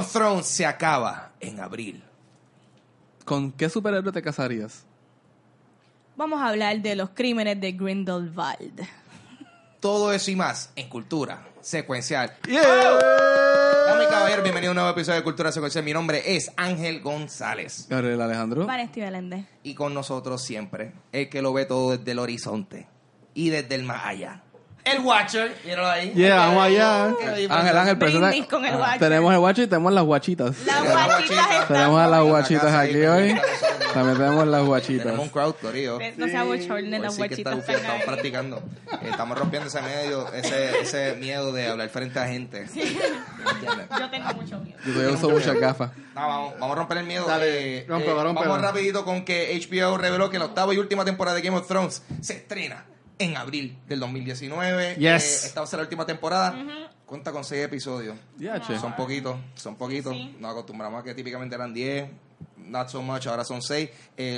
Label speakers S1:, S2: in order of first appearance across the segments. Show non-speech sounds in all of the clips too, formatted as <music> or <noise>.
S1: of Thrones se acaba en abril.
S2: ¿Con qué superhéroe te casarías?
S3: Vamos a hablar de los crímenes de Grindelwald.
S1: Todo eso y más en Cultura Secuencial.
S2: Yeah.
S1: Dame caballero, bienvenido a un nuevo episodio de Cultura Secuencial. Mi nombre es Ángel González.
S2: Gabriel Alejandro.
S3: Vanesti Belende.
S1: Y con nosotros siempre, el que lo ve todo desde el horizonte y desde el más allá. El Watcher, míralo ahí.
S4: Yeah, vamos allá.
S2: Ángel, Ángel, presenta.
S3: Brindis con el Watcher.
S2: Tenemos el guacho y tenemos las guachitas.
S3: Las guachitas
S2: Tenemos a las guachitas aquí hoy. También tenemos las guachitas.
S1: Tenemos un crowd, corillo.
S3: No se abochornen las guachitas.
S1: estamos practicando. Eh, estamos rompiendo ese medio, ese, ese miedo de hablar frente a gente.
S3: Yo tengo mucho miedo.
S2: Yo uso muchas gafas.
S1: No, vamos, vamos a romper el miedo.
S4: Dale,
S1: Eh, eh. Vamos rapidito con que HBO reveló que la octava y última temporada de Game of Thrones se estrena en abril del 2019.
S4: Yes.
S1: Eh, esta va a ser la última temporada. Cuenta con seis episodios. Son poquitos, son poquitos.
S3: Sí.
S1: Nos acostumbramos a que típicamente eran 10, not so much, ahora son 6,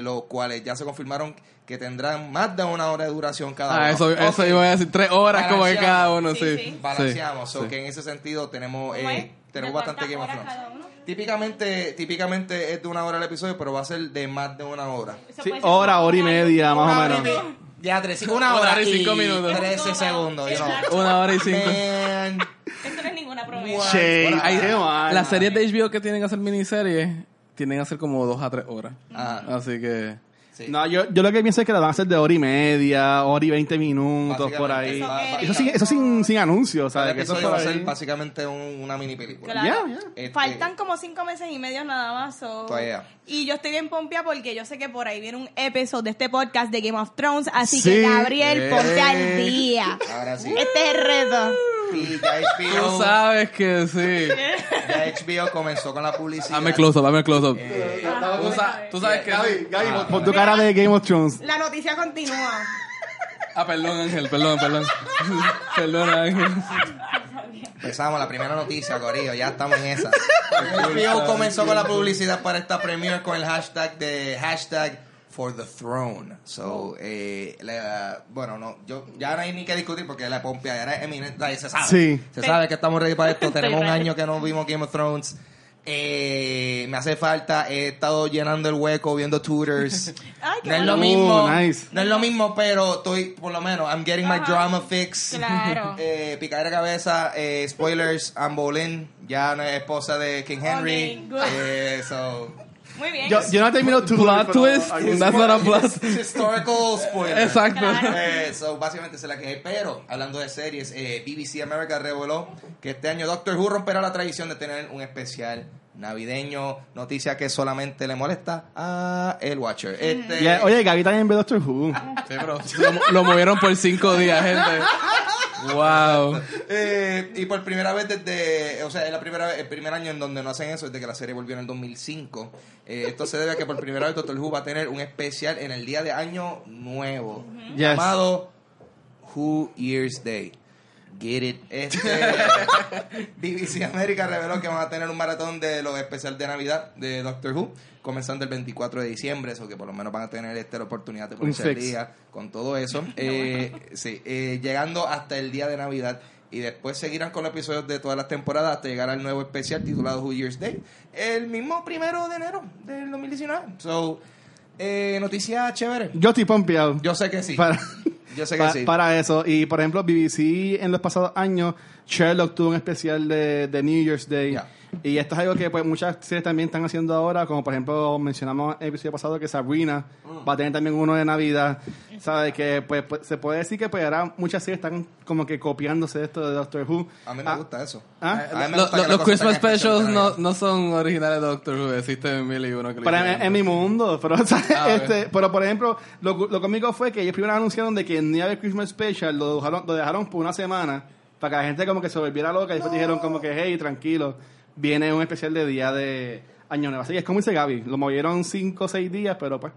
S1: los cuales ya se confirmaron que tendrán más de una hora de duración cada uno.
S2: Ah, eso, eso
S1: Ok.
S2: iba a decir. Tres horas como que cada uno,
S3: Sí,
S2: sí.
S3: sí.
S1: Balanceamos,
S2: Sí,
S1: so
S2: sí.
S1: que en ese sentido tenemos,
S3: ¿Cómo
S1: eh, tenemos
S3: ¿De
S1: bastante Game of Thrones.
S3: uno?
S1: Típicamente, típicamente es de una hora el episodio, pero va a ser de más de una hora.
S3: Eso
S4: Sí, hora, hora y media, más o menos.
S1: Ya, tres, una
S2: Una
S1: hora,
S2: hora y cinco minutos.
S1: 13 segundos.
S2: Una hora y cinco.
S1: Man.
S3: Eso no es ninguna promesa.
S4: Che,
S1: Bueno,
S2: Hay-
S4: qué mal.
S2: las series de HBO que tienen que hacer miniseries tienen que hacer como dos a tres horas.
S1: Ah,
S2: Así que.
S1: Sí.
S4: No, yo, yo lo que pienso es que la van a hacer de hora y media, hora y veinte minutos, por ahí.
S3: Eso
S4: Eso sin, eso sin, sin anuncios,
S1: Cada
S4: ¿sabes? Que eso
S1: va a ser básicamente un- una mini película.
S3: Claro.
S4: Yeah, yeah.
S1: Este,
S3: Faltan como cinco meses y medio nada más. so-
S1: Todavía.
S3: Y yo estoy bien pompia porque yo sé que por ahí viene un episodio de este podcast de Game of Thrones. Así
S4: Sí.
S3: que, Gabriel,
S2: Eh.
S3: ponte al día.
S1: Ahora sí.
S3: Este es el reto.
S1: Y <laughs> ya
S2: Tú
S1: HBO,
S2: sabes que sí.
S1: ya HBO comenzó con la publicidad.
S2: Dame close up, dame close up.
S1: Eh,
S2: Tú, sa- tú sabes que.
S4: Gaby, Gaby,
S1: Ah.
S4: pon tu cara de Game of Thrones.
S3: La noticia continúa.
S2: Ah, perdón, Ángel, perdón, perdón. <laughs> perdón, Ángel.
S1: Empezamos la primera noticia, Corillo, ya estamos en esa. <laughs> HBO comenzó con la publicidad para esta premiere con el hashtag de hashtag for the throne. So, eh, la- bueno, no, yo ya no hay ni que discutir porque la pompia ya era eminente, se sabe.
S4: Sí.
S1: Se sabe que estamos ready para esto. Tenemos un año que no vimos Game of Thrones. Eh, me hace falta, he estado llenando el hueco viendo tutors. <laughs>
S3: Ay, qué
S1: no es lo mismo,
S4: Uh, nice.
S1: no es lo mismo, pero estoy, por lo menos, I'm getting my drama fix.
S3: Claro. <laughs>
S1: Eh, picadera de cabeza, eh, spoilers, Anne Boleyn, ya no es esposa de King Henry.
S3: Ok, good.
S1: Eh, so,
S3: Muy bien.
S4: Yo, yo no he terminado tu
S2: Plot twist. That's not a plot. <laughs>
S1: historical spoiler.
S2: Exacto.
S3: Claro.
S1: Eh, so, básicamente se la que hay. Pero, hablando de series, eh, BBC America reveló que este año Doctor Who romperá la tradición de tener un especial navideño. Noticia que solamente le molesta a el Watcher. Este,
S4: Yeah, Oye, Gaby también ve Doctor Who.
S2: Sí, pero lo, lo movieron por cinco días, gente. <laughs> Wow.
S1: Eh, y por primera vez desde, o sea, es la primera vez- el primer año en donde no hacen eso, desde que la serie volvió en el 2005. Eh, esto se debe a que por primera vez Doctor Who va a tener un especial en el día de año nuevo,
S4: Yes.
S1: llamado Who Year's Day. Get it. Este, <laughs> BBC América reveló que van a tener un maratón de los especiales de Navidad de Doctor Who, comenzando el 24 de diciembre, eso que por lo menos van a tener este, la oportunidad de ponerse al día con todo eso. <laughs> Eh, sí, eh, llegando hasta el día de Navidad. Y después seguirán con los episodios de todas las temporadas hasta llegar al nuevo especial titulado Who Year's Day, el mismo primero de enero del 2019. So, eh, noticia chévere.
S4: Yo estoy pompeado.
S1: Yo sé que sí.
S4: Para, <laughs>
S1: Yo sé que
S4: pa-
S1: sí.
S4: para eso. Y por ejemplo, BBC en los pasados años, Sherlock tuvo un especial de, de New Year's Day. Y esto es algo que pues, muchas series también están haciendo ahora, como por ejemplo mencionamos en el episodio pasado que Sabrina
S1: Mm.
S4: va a tener también uno de Navidad. ¿Sabes? Que pues, pues, se puede decir que pues ahora muchas series están como que copiándose de esto de Doctor Who.
S1: A mí me
S4: Ah,
S1: gusta eso.
S4: ¿ah?
S1: A mí me
S2: Lo-
S1: gusta
S2: lo-
S1: que las
S2: los Christmas specials no, no son originales de Doctor Who. Existen mil y uno que
S4: Pero en, en mi mundo, pero, <laughs>
S2: Ah,
S4: este, pero por ejemplo, lo, lo cómico fue que ellos primero anunciaron de que en día del Christmas Special lo dejaron, lo dejaron por una semana para que la gente como que se volviera loca y después dijeron como que, hey, tranquilo, viene un especial de día de Año Nuevo. Así es como dice Gaby, lo movieron cinco o seis días, pero pues...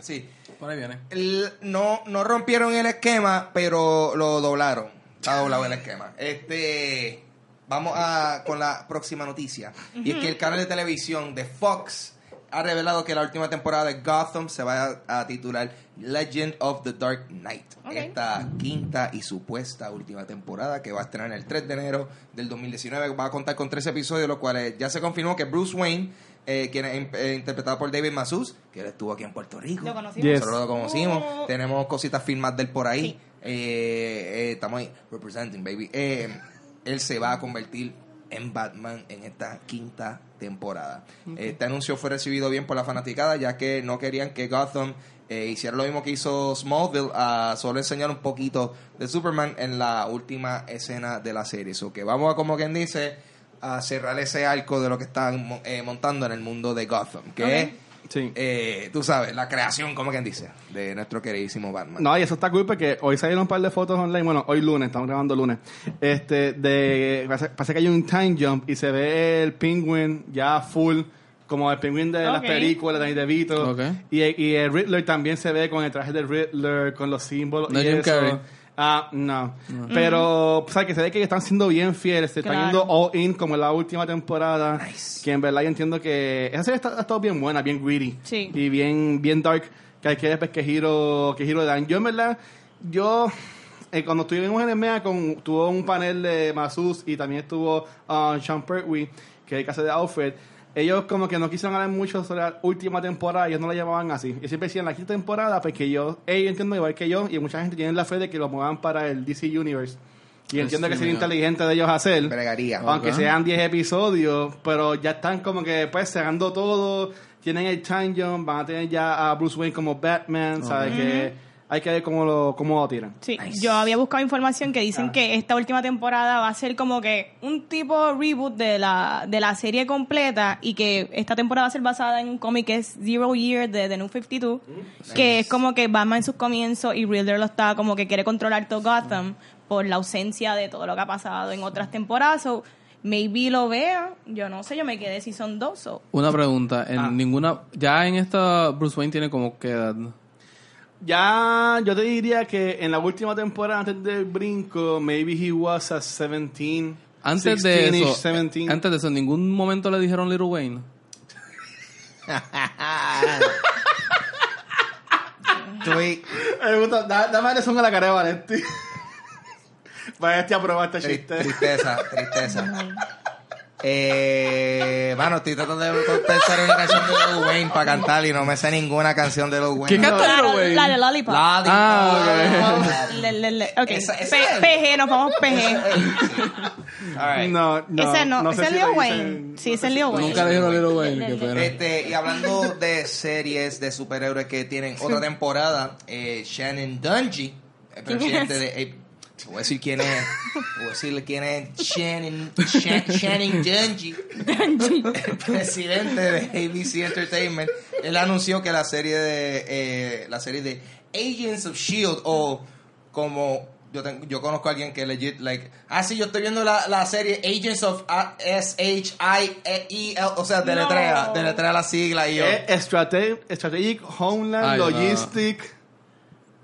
S1: Sí.
S2: Por ahí viene.
S1: El- no, no rompieron el esquema, pero lo doblaron. Está doblado el esquema. Este, vamos a con la próxima noticia. Y es que el canal de televisión de Fox ha revelado que la última temporada de Gotham se va a, a titular Legend of the Dark Knight. Esta quinta y supuesta última temporada que va a estrenar el 3 de enero del 2019 va a contar con tres episodios, los cuales ya se confirmó que Bruce Wayne, eh, quien es eh, interpretado por David Masus, que él estuvo aquí en Puerto Rico.
S3: Lo conocimos.
S4: Yes.
S1: Nosotros lo conocimos.
S3: Oh.
S1: Tenemos cositas filmadas de él por ahí.
S3: Sí.
S1: Eh, eh, estamos ahí representing, baby. Eh, él se va a convertir en Batman en esta quinta temporada. Este anuncio fue recibido bien por la fanaticada, ya que no querían que Gotham eh, hiciera lo mismo que hizo Smallville, a solo enseñar un poquito de Superman en la última escena de la serie. So que vamos a, como quien dice, a cerrar ese arco de lo que están eh, montando en el mundo de Gotham, que es
S4: Sí.
S1: eh, tú sabes, la creación, como quien dice, de nuestro queridísimo Batman.
S4: No, y eso está cool porque hoy salieron un par de fotos online, bueno, hoy lunes, estamos grabando lunes, este, de, parece, parece que hay un time jump y se ve el penguin ya full, como el penguin de las películas, de DeVito, y, y el Riddler también se ve con el traje de Riddler, con los símbolos
S2: No
S4: y
S2: Jim
S4: eso.
S2: Carrey.
S4: Ah, no. Pero, o sea, que se ve que están siendo bien fieles, se están yendo all in como en la última temporada.
S1: Nice.
S4: Que en verdad yo entiendo que esa serie está- ha estado bien buena, bien greedy.
S3: Sí.
S4: Y bien, bien dark. Que hay que ver pues, que giro, que giro dan. Yo en verdad, yo eh, cuando estuvimos en el MEA con, tuvo un panel de Masus y también estuvo uh, Sean Pertwee, que es el caso de Alfred. Ellos como que no quisieron hablar mucho sobre la última temporada, ellos no la llamaban así. Ellos siempre decían la quinta temporada, porque yo, ellos entiendo igual que yo, y mucha gente tiene la fe de que lo muevan para el DC Universe. Y entiendo que sería
S2: mira.
S4: inteligente de ellos hacer.
S1: Bregaría.
S4: Aunque
S2: Ok.
S4: sean 10 episodios, pero ya están como que pues cerrando todo, tienen el time jump, van a tener ya a Bruce Wayne como Batman, ¿sabes? Que hay que ver cómo lo, cómo lo tiran.
S3: Sí,
S1: Nice.
S3: yo había buscado información que dicen que esta última temporada va a ser como que un tipo reboot de la, de la serie completa y que esta temporada va a ser basada en un cómic que es Zero Year de The New 52, que es como que Batman en sus comienzos y Riddler lo está como que quiere controlar todo Gotham por la ausencia de todo lo que ha pasado en otras temporadas. So, maybe lo vea, yo no sé, yo me quedé si son dos o...
S2: Una pregunta, en
S4: Ah.
S2: ninguna, ya en esta Bruce Wayne tiene como que edad.
S4: Ya, yo te diría que en la última temporada, antes del brinco, maybe he was a 17.
S2: Antes de
S4: 16-ish,
S2: eso,
S4: 17.
S2: antes de eso, en ningún momento le dijeron Little Wayne.
S1: Estoy
S4: Me gusta, da- dame la son a la cara de Valenti. <laughs> Valenti aprueba este
S1: tri-
S4: chiste.
S1: tristeza, tristeza. Eh, mano, estoy tratando de pensar en una canción de Lil Wayne para cantar y no me sé ninguna canción de Lil Wayne.
S2: ¿Qué canta Little Wayne?
S3: la de Lollipop.
S1: Lollipop.
S2: Ah,
S3: Le- le- le- ok,
S1: Esa- esa
S3: P-
S1: es.
S3: PG, nos vamos PG. <laughs>
S1: All right.
S4: No, no.
S3: ese no, ese es Lil Wayne. Sí, ese es Lil Wayne.
S2: Nunca dijeron Little Wayne.
S1: Este, y hablando de series de superhéroes que tienen otra temporada, eh, Shannon Dungy, el
S3: ¿Quién
S1: presidente
S3: es?
S1: de... <laughs> te voy a decir quién es. Te voy a decirle quién es Shannon, Shan- Shannon Dungy, <laughs> el presidente de ABC Entertainment. Él anunció que la serie de eh, la serie de Agents of Shield E o como yo tengo, yo conozco a alguien que legit like ah sí yo estoy viendo la, la serie Agents of uh, S H I E L o sea deletrea
S3: No.
S1: deletrea la sigla y yo
S4: Eh, strate- Strategic Homeland
S2: Ay, no.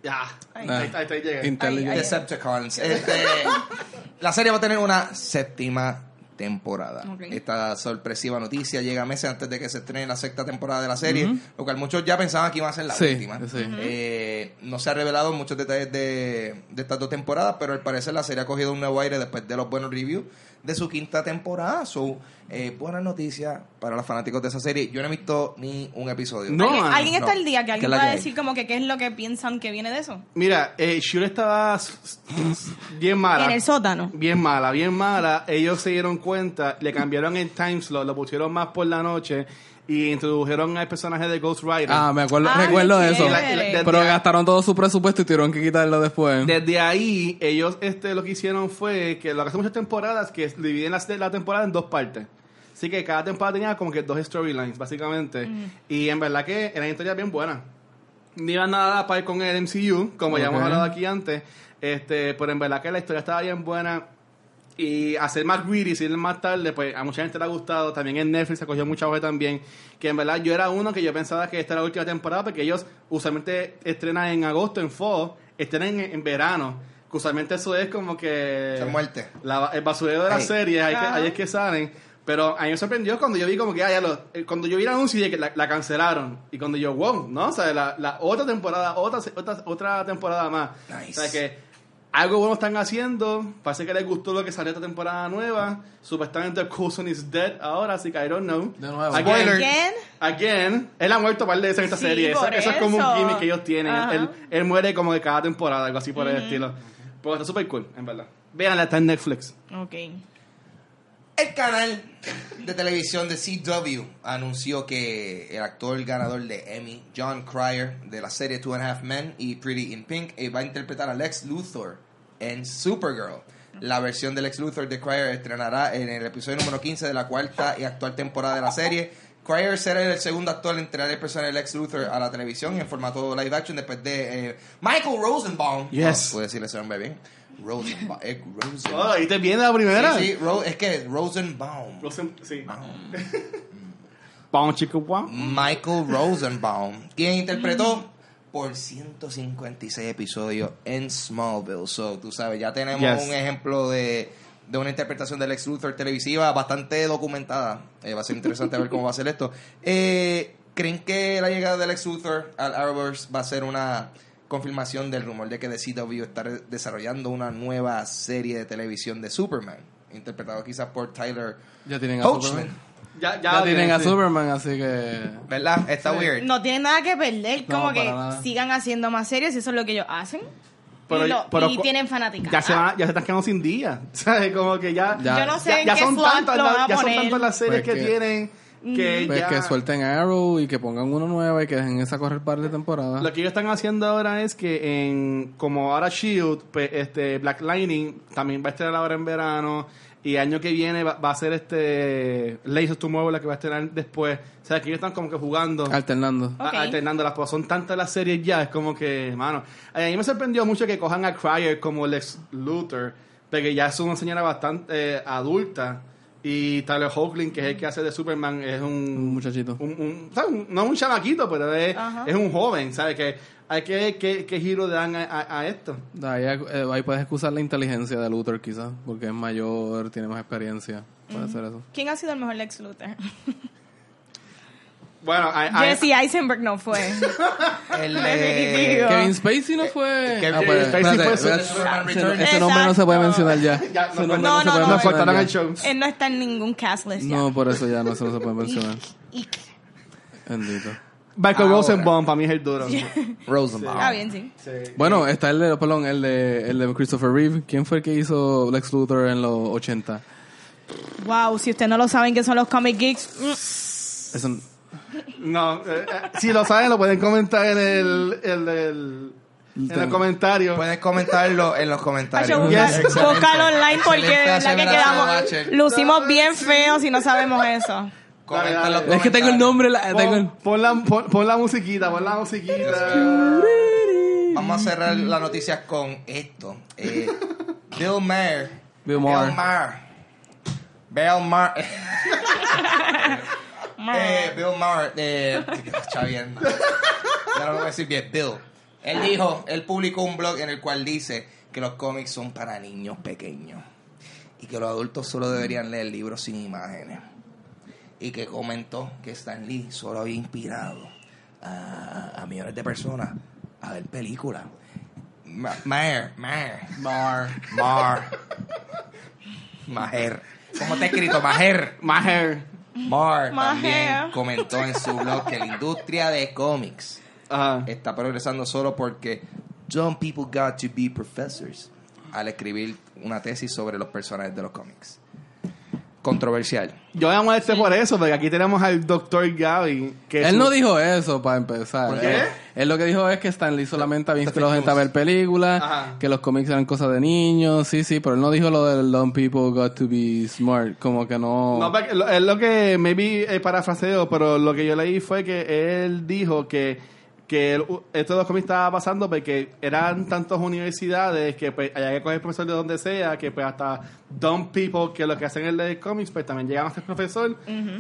S4: Ya. Ahí, ahí, ahí.
S2: Intelligent.
S3: Ay.
S1: Decepticons. Este, <laughs> la serie va a tener una séptima temporada. Esta sorpresiva noticia llega meses antes de que se estrene la sexta temporada de la serie, lo cual muchos ya pensaban que iba a ser la
S2: Sí,
S1: última.
S2: sí.
S1: Eh, no se ha revelado muchos detalles de, de estas dos temporadas, pero al parecer la serie ha cogido un nuevo aire después de los buenos reviews de su quinta temporada. So, eh, buena noticia para los fanáticos de esa serie. Yo no he visto ni un episodio.
S4: No,
S3: ¿Alguien, alguien está
S1: no.
S3: al día que
S1: ¿Qué
S3: alguien
S1: que hay?
S3: decir como que qué es lo que piensan que viene de eso?
S4: Mira, eh, Shura estaba bien mala.
S3: En el sótano.
S4: Bien mala, bien mala. Ellos se dieron cuenta, le cambiaron el time slot, lo pusieron más por la noche y introdujeron al personaje de Ghost Rider.
S2: Ah, me acuerdo,
S3: Ay,
S2: recuerdo
S3: qué
S2: eso.
S3: chévere.
S4: La- la-
S2: Pero
S4: de-
S2: gastaron todo su presupuesto y tuvieron que quitarlo después.
S4: Desde ahí, ellos este, lo que hicieron fue que lo que hace muchas temporadas, que dividen la, la temporada en dos partes. Así que cada temporada tenía como que dos storylines, básicamente. Y en verdad que eran historias bien buenas. No iban nada a par con el MCU, como ya hemos hablado aquí antes. Este, pero en verdad que la historia estaba bien buena. Y hacer más greedy, ir más tarde, pues a mucha gente le ha gustado. También en Netflix se cogió mucha hoja también. Que en verdad yo era uno que yo pensaba que esta era la última temporada, porque ellos usualmente estrenan en agosto, en fall, estrenan en, en verano. Que usualmente eso es como que.
S1: Esa muerte.
S4: la- el basurero de las
S1: Ay.
S4: series, ahí, que-
S3: Ajá.
S4: ahí es que salen. Pero a mí me sorprendió cuando yo vi como que, ah, ya lo, eh, cuando yo vi el anuncio de que la, la cancelaron. Y cuando yo, wow, ¿no? O sea, la, la otra temporada, otra, otra, otra temporada más.
S1: Nice.
S4: O sea, que algo bueno están haciendo. Parece que les gustó lo que salió esta temporada nueva. Supuestamente Coulson is dead ahora, así que I don't know.
S2: De nuevo.
S4: Again.
S3: Again.
S4: Again, él ha muerto par de veces en esta
S3: Sí,
S4: serie. Eso, eso es como un gimmick que ellos tienen. Él, él muere como de cada temporada, algo así por el estilo. Pero está súper cool, en verdad. Véanla, está en Netflix.
S3: Ok.
S1: El canal de televisión de CW anunció que el actor ganador de Emmy, John Cryer, de la serie Two and a Half Men y Pretty in Pink, eh, va a interpretar a Lex Luthor en Supergirl. La versión de Lex Luthor de Cryer estrenará en el episodio número 15 de la cuarta y actual temporada de la serie. Cryer será el segundo actor en traer el personaje de Lex Luthor a la televisión en formato live action después de eh, Michael Rosenbaum.
S4: Yes.
S1: Oh, puedo decirle ese nombre bien. Rosenbaum. eh, Rosenbaum.
S4: Oh, ¿y te viene la primera?
S1: Sí, sí, Ro- es que Rosenbaum.
S4: Rosen- sí. Pon chico guau.
S1: Michael Rosenbaum, quien interpretó por 156 episodios en Smallville. So, tú sabes, ya tenemos
S4: Yes.
S1: un ejemplo de, de una interpretación del Lex Luthor televisiva bastante documentada. Eh, va a ser interesante ver cómo va a ser esto. Eh, ¿Creen que la llegada del Lex Luthor al Arrowverse va a ser una confirmación del rumor de que The CW está desarrollando una nueva serie de televisión de Superman? Interpretado quizás por Tyler
S2: Ya tienen a
S1: Hoachman.
S2: Superman.
S4: Ya,
S2: Ya, tienen a. Superman, así que.
S1: ¿Verdad? Está weird.
S3: No tienen nada que perder,
S2: No,
S3: como que
S2: nada.
S3: sigan haciendo más series, eso es lo que ellos hacen.
S4: Pero-
S3: y lo-
S4: pero
S3: y
S4: cu-
S3: tienen fanáticas.
S4: Ya se, van, ya se están quedando sin día. <laughs> ¿Sabes? Como que ya.
S2: Ya.
S3: Yo no sé
S4: ya,
S3: en
S4: ya
S3: qué
S4: son
S3: slot
S4: tantas,
S3: lo van
S4: la-
S3: a
S4: ya son tantas las series
S2: Pues
S4: que,
S2: que-
S4: que
S2: Pues
S4: ya.
S2: que suelten Arrow y que pongan uno nueva y que dejen esa correr par de temporadas.
S4: Lo que ellos están haciendo ahora es que en como ahora Shield, pues este Black Lightning también va a estrenar ahora en verano y año que viene va, va a ser este Laser Tomorrow la que va a estrenar después. O sea, que ellos están como que jugando
S2: Alternando.
S4: a-
S3: Ok.
S4: alternándolas, pues son tantas las series ya, es como que, mano, a mí me sorprendió mucho que cojan a Cryer como Lex Luthor, porque ya es una señora bastante eh, adulta y Tyler Hoechlin, que es el que hace de Superman, es un,
S2: Un muchachito.
S4: un, un- ¿sabes? Un- no un chamaquito, pero es, es un joven, ¿sabes? Que hay que qué giro le dan a, a- a esto.
S2: Ahí, eh, ahí puedes excusar la inteligencia de Luthor, quizás, porque es mayor, tiene más experiencia. Puede ser eso.
S3: ¿Quién ha sido el mejor Lex Luthor? <laughs>
S4: Bueno, a-
S3: Jesse Eisenberg no fue. <laughs>
S1: El.
S2: Kevin Spacey no fue.
S1: Kevin
S2: Ah, pues,
S4: Spacey
S2: espérate,
S4: fue
S2: espérate.
S1: Superman
S2: Ese- nombre no se puede mencionar ya.
S4: No,
S3: no, no, no.
S2: mencionar
S4: faltaron el show.
S3: Él no está en ningún cast list ya.
S2: No, por eso ya no se, no se puede mencionar. Bendito.
S4: Michael
S1: Ahora.
S4: Rosenbaum para mí es el duro.
S1: Rosenbaum.
S3: Ah, bien, sí.
S2: Bueno, está el de, perdón, el de, el de Christopher Reeve. ¿Quién fue el que hizo Lex Luthor en los 80?
S3: Wow, si ustedes no lo saben que son los comic geeks, mm,
S2: Eso,
S4: No, eh, eh, si lo saben lo pueden comentar en el, el, el- en el comentario.
S1: Puedes comentarlo en los comentarios.
S4: Yes.
S3: Búscalo online porque
S1: Excelente
S3: verdad que quedamos, lucimos bien feos si no sabemos eso.
S4: Dale,
S1: los
S4: dale.
S2: es que tengo el
S1: comentarios.
S2: nombre. La, tengo el-
S4: Pon, pon la, pon, pon la musiquita, pon la musiquita.
S1: Vamos a cerrar las noticias con esto. Eh, <laughs> Bill Maher.
S2: Bill Maher.
S1: Bill Maher. Bill Maher. <laughs> eh, Bill Maher. Eh, <laughs> chavienda. Ya no lo voy a decir bien. Bill. Él dijo, él publicó un blog en el cual dice que los cómics son para niños pequeños. Y que los adultos solo deberían leer libros sin imágenes. Y que comentó que Stan Lee solo había inspirado a, a millones de personas a ver películas. Ma- Maher, Maher, Mar, Mar, Maher. ¿Cómo está escrito? Maher.
S4: Maher.
S1: Mar
S3: Maher.
S1: también comentó en su blog que la industria de cómics
S4: Ajá.
S1: está progresando solo porque some people got to be professors al escribir una tesis sobre los personajes de los cómics. Controversial.
S4: Yo me molesté por eso, porque aquí tenemos al doctor Gaby. Que
S2: Él
S4: su-
S2: no dijo eso para empezar.
S1: ¿Por qué?
S2: Él, él lo que dijo es que Stan Lee solamente había inspirado gente a ver películas,
S4: Ajá.
S2: que los cómics eran cosas de niños, sí, sí, pero él no dijo lo del Dumb People Got to Be Smart, como que no...
S4: No, es lo que, maybe eh, parafraseo, pero lo que yo leí fue que él dijo que, que el- esto de los cómics estaba pasando porque eran tantas universidades que pues había que coger profesor de donde sea, que pues hasta dumb people que lo que hacen es leer cómics, pues también llegaban a ser profesor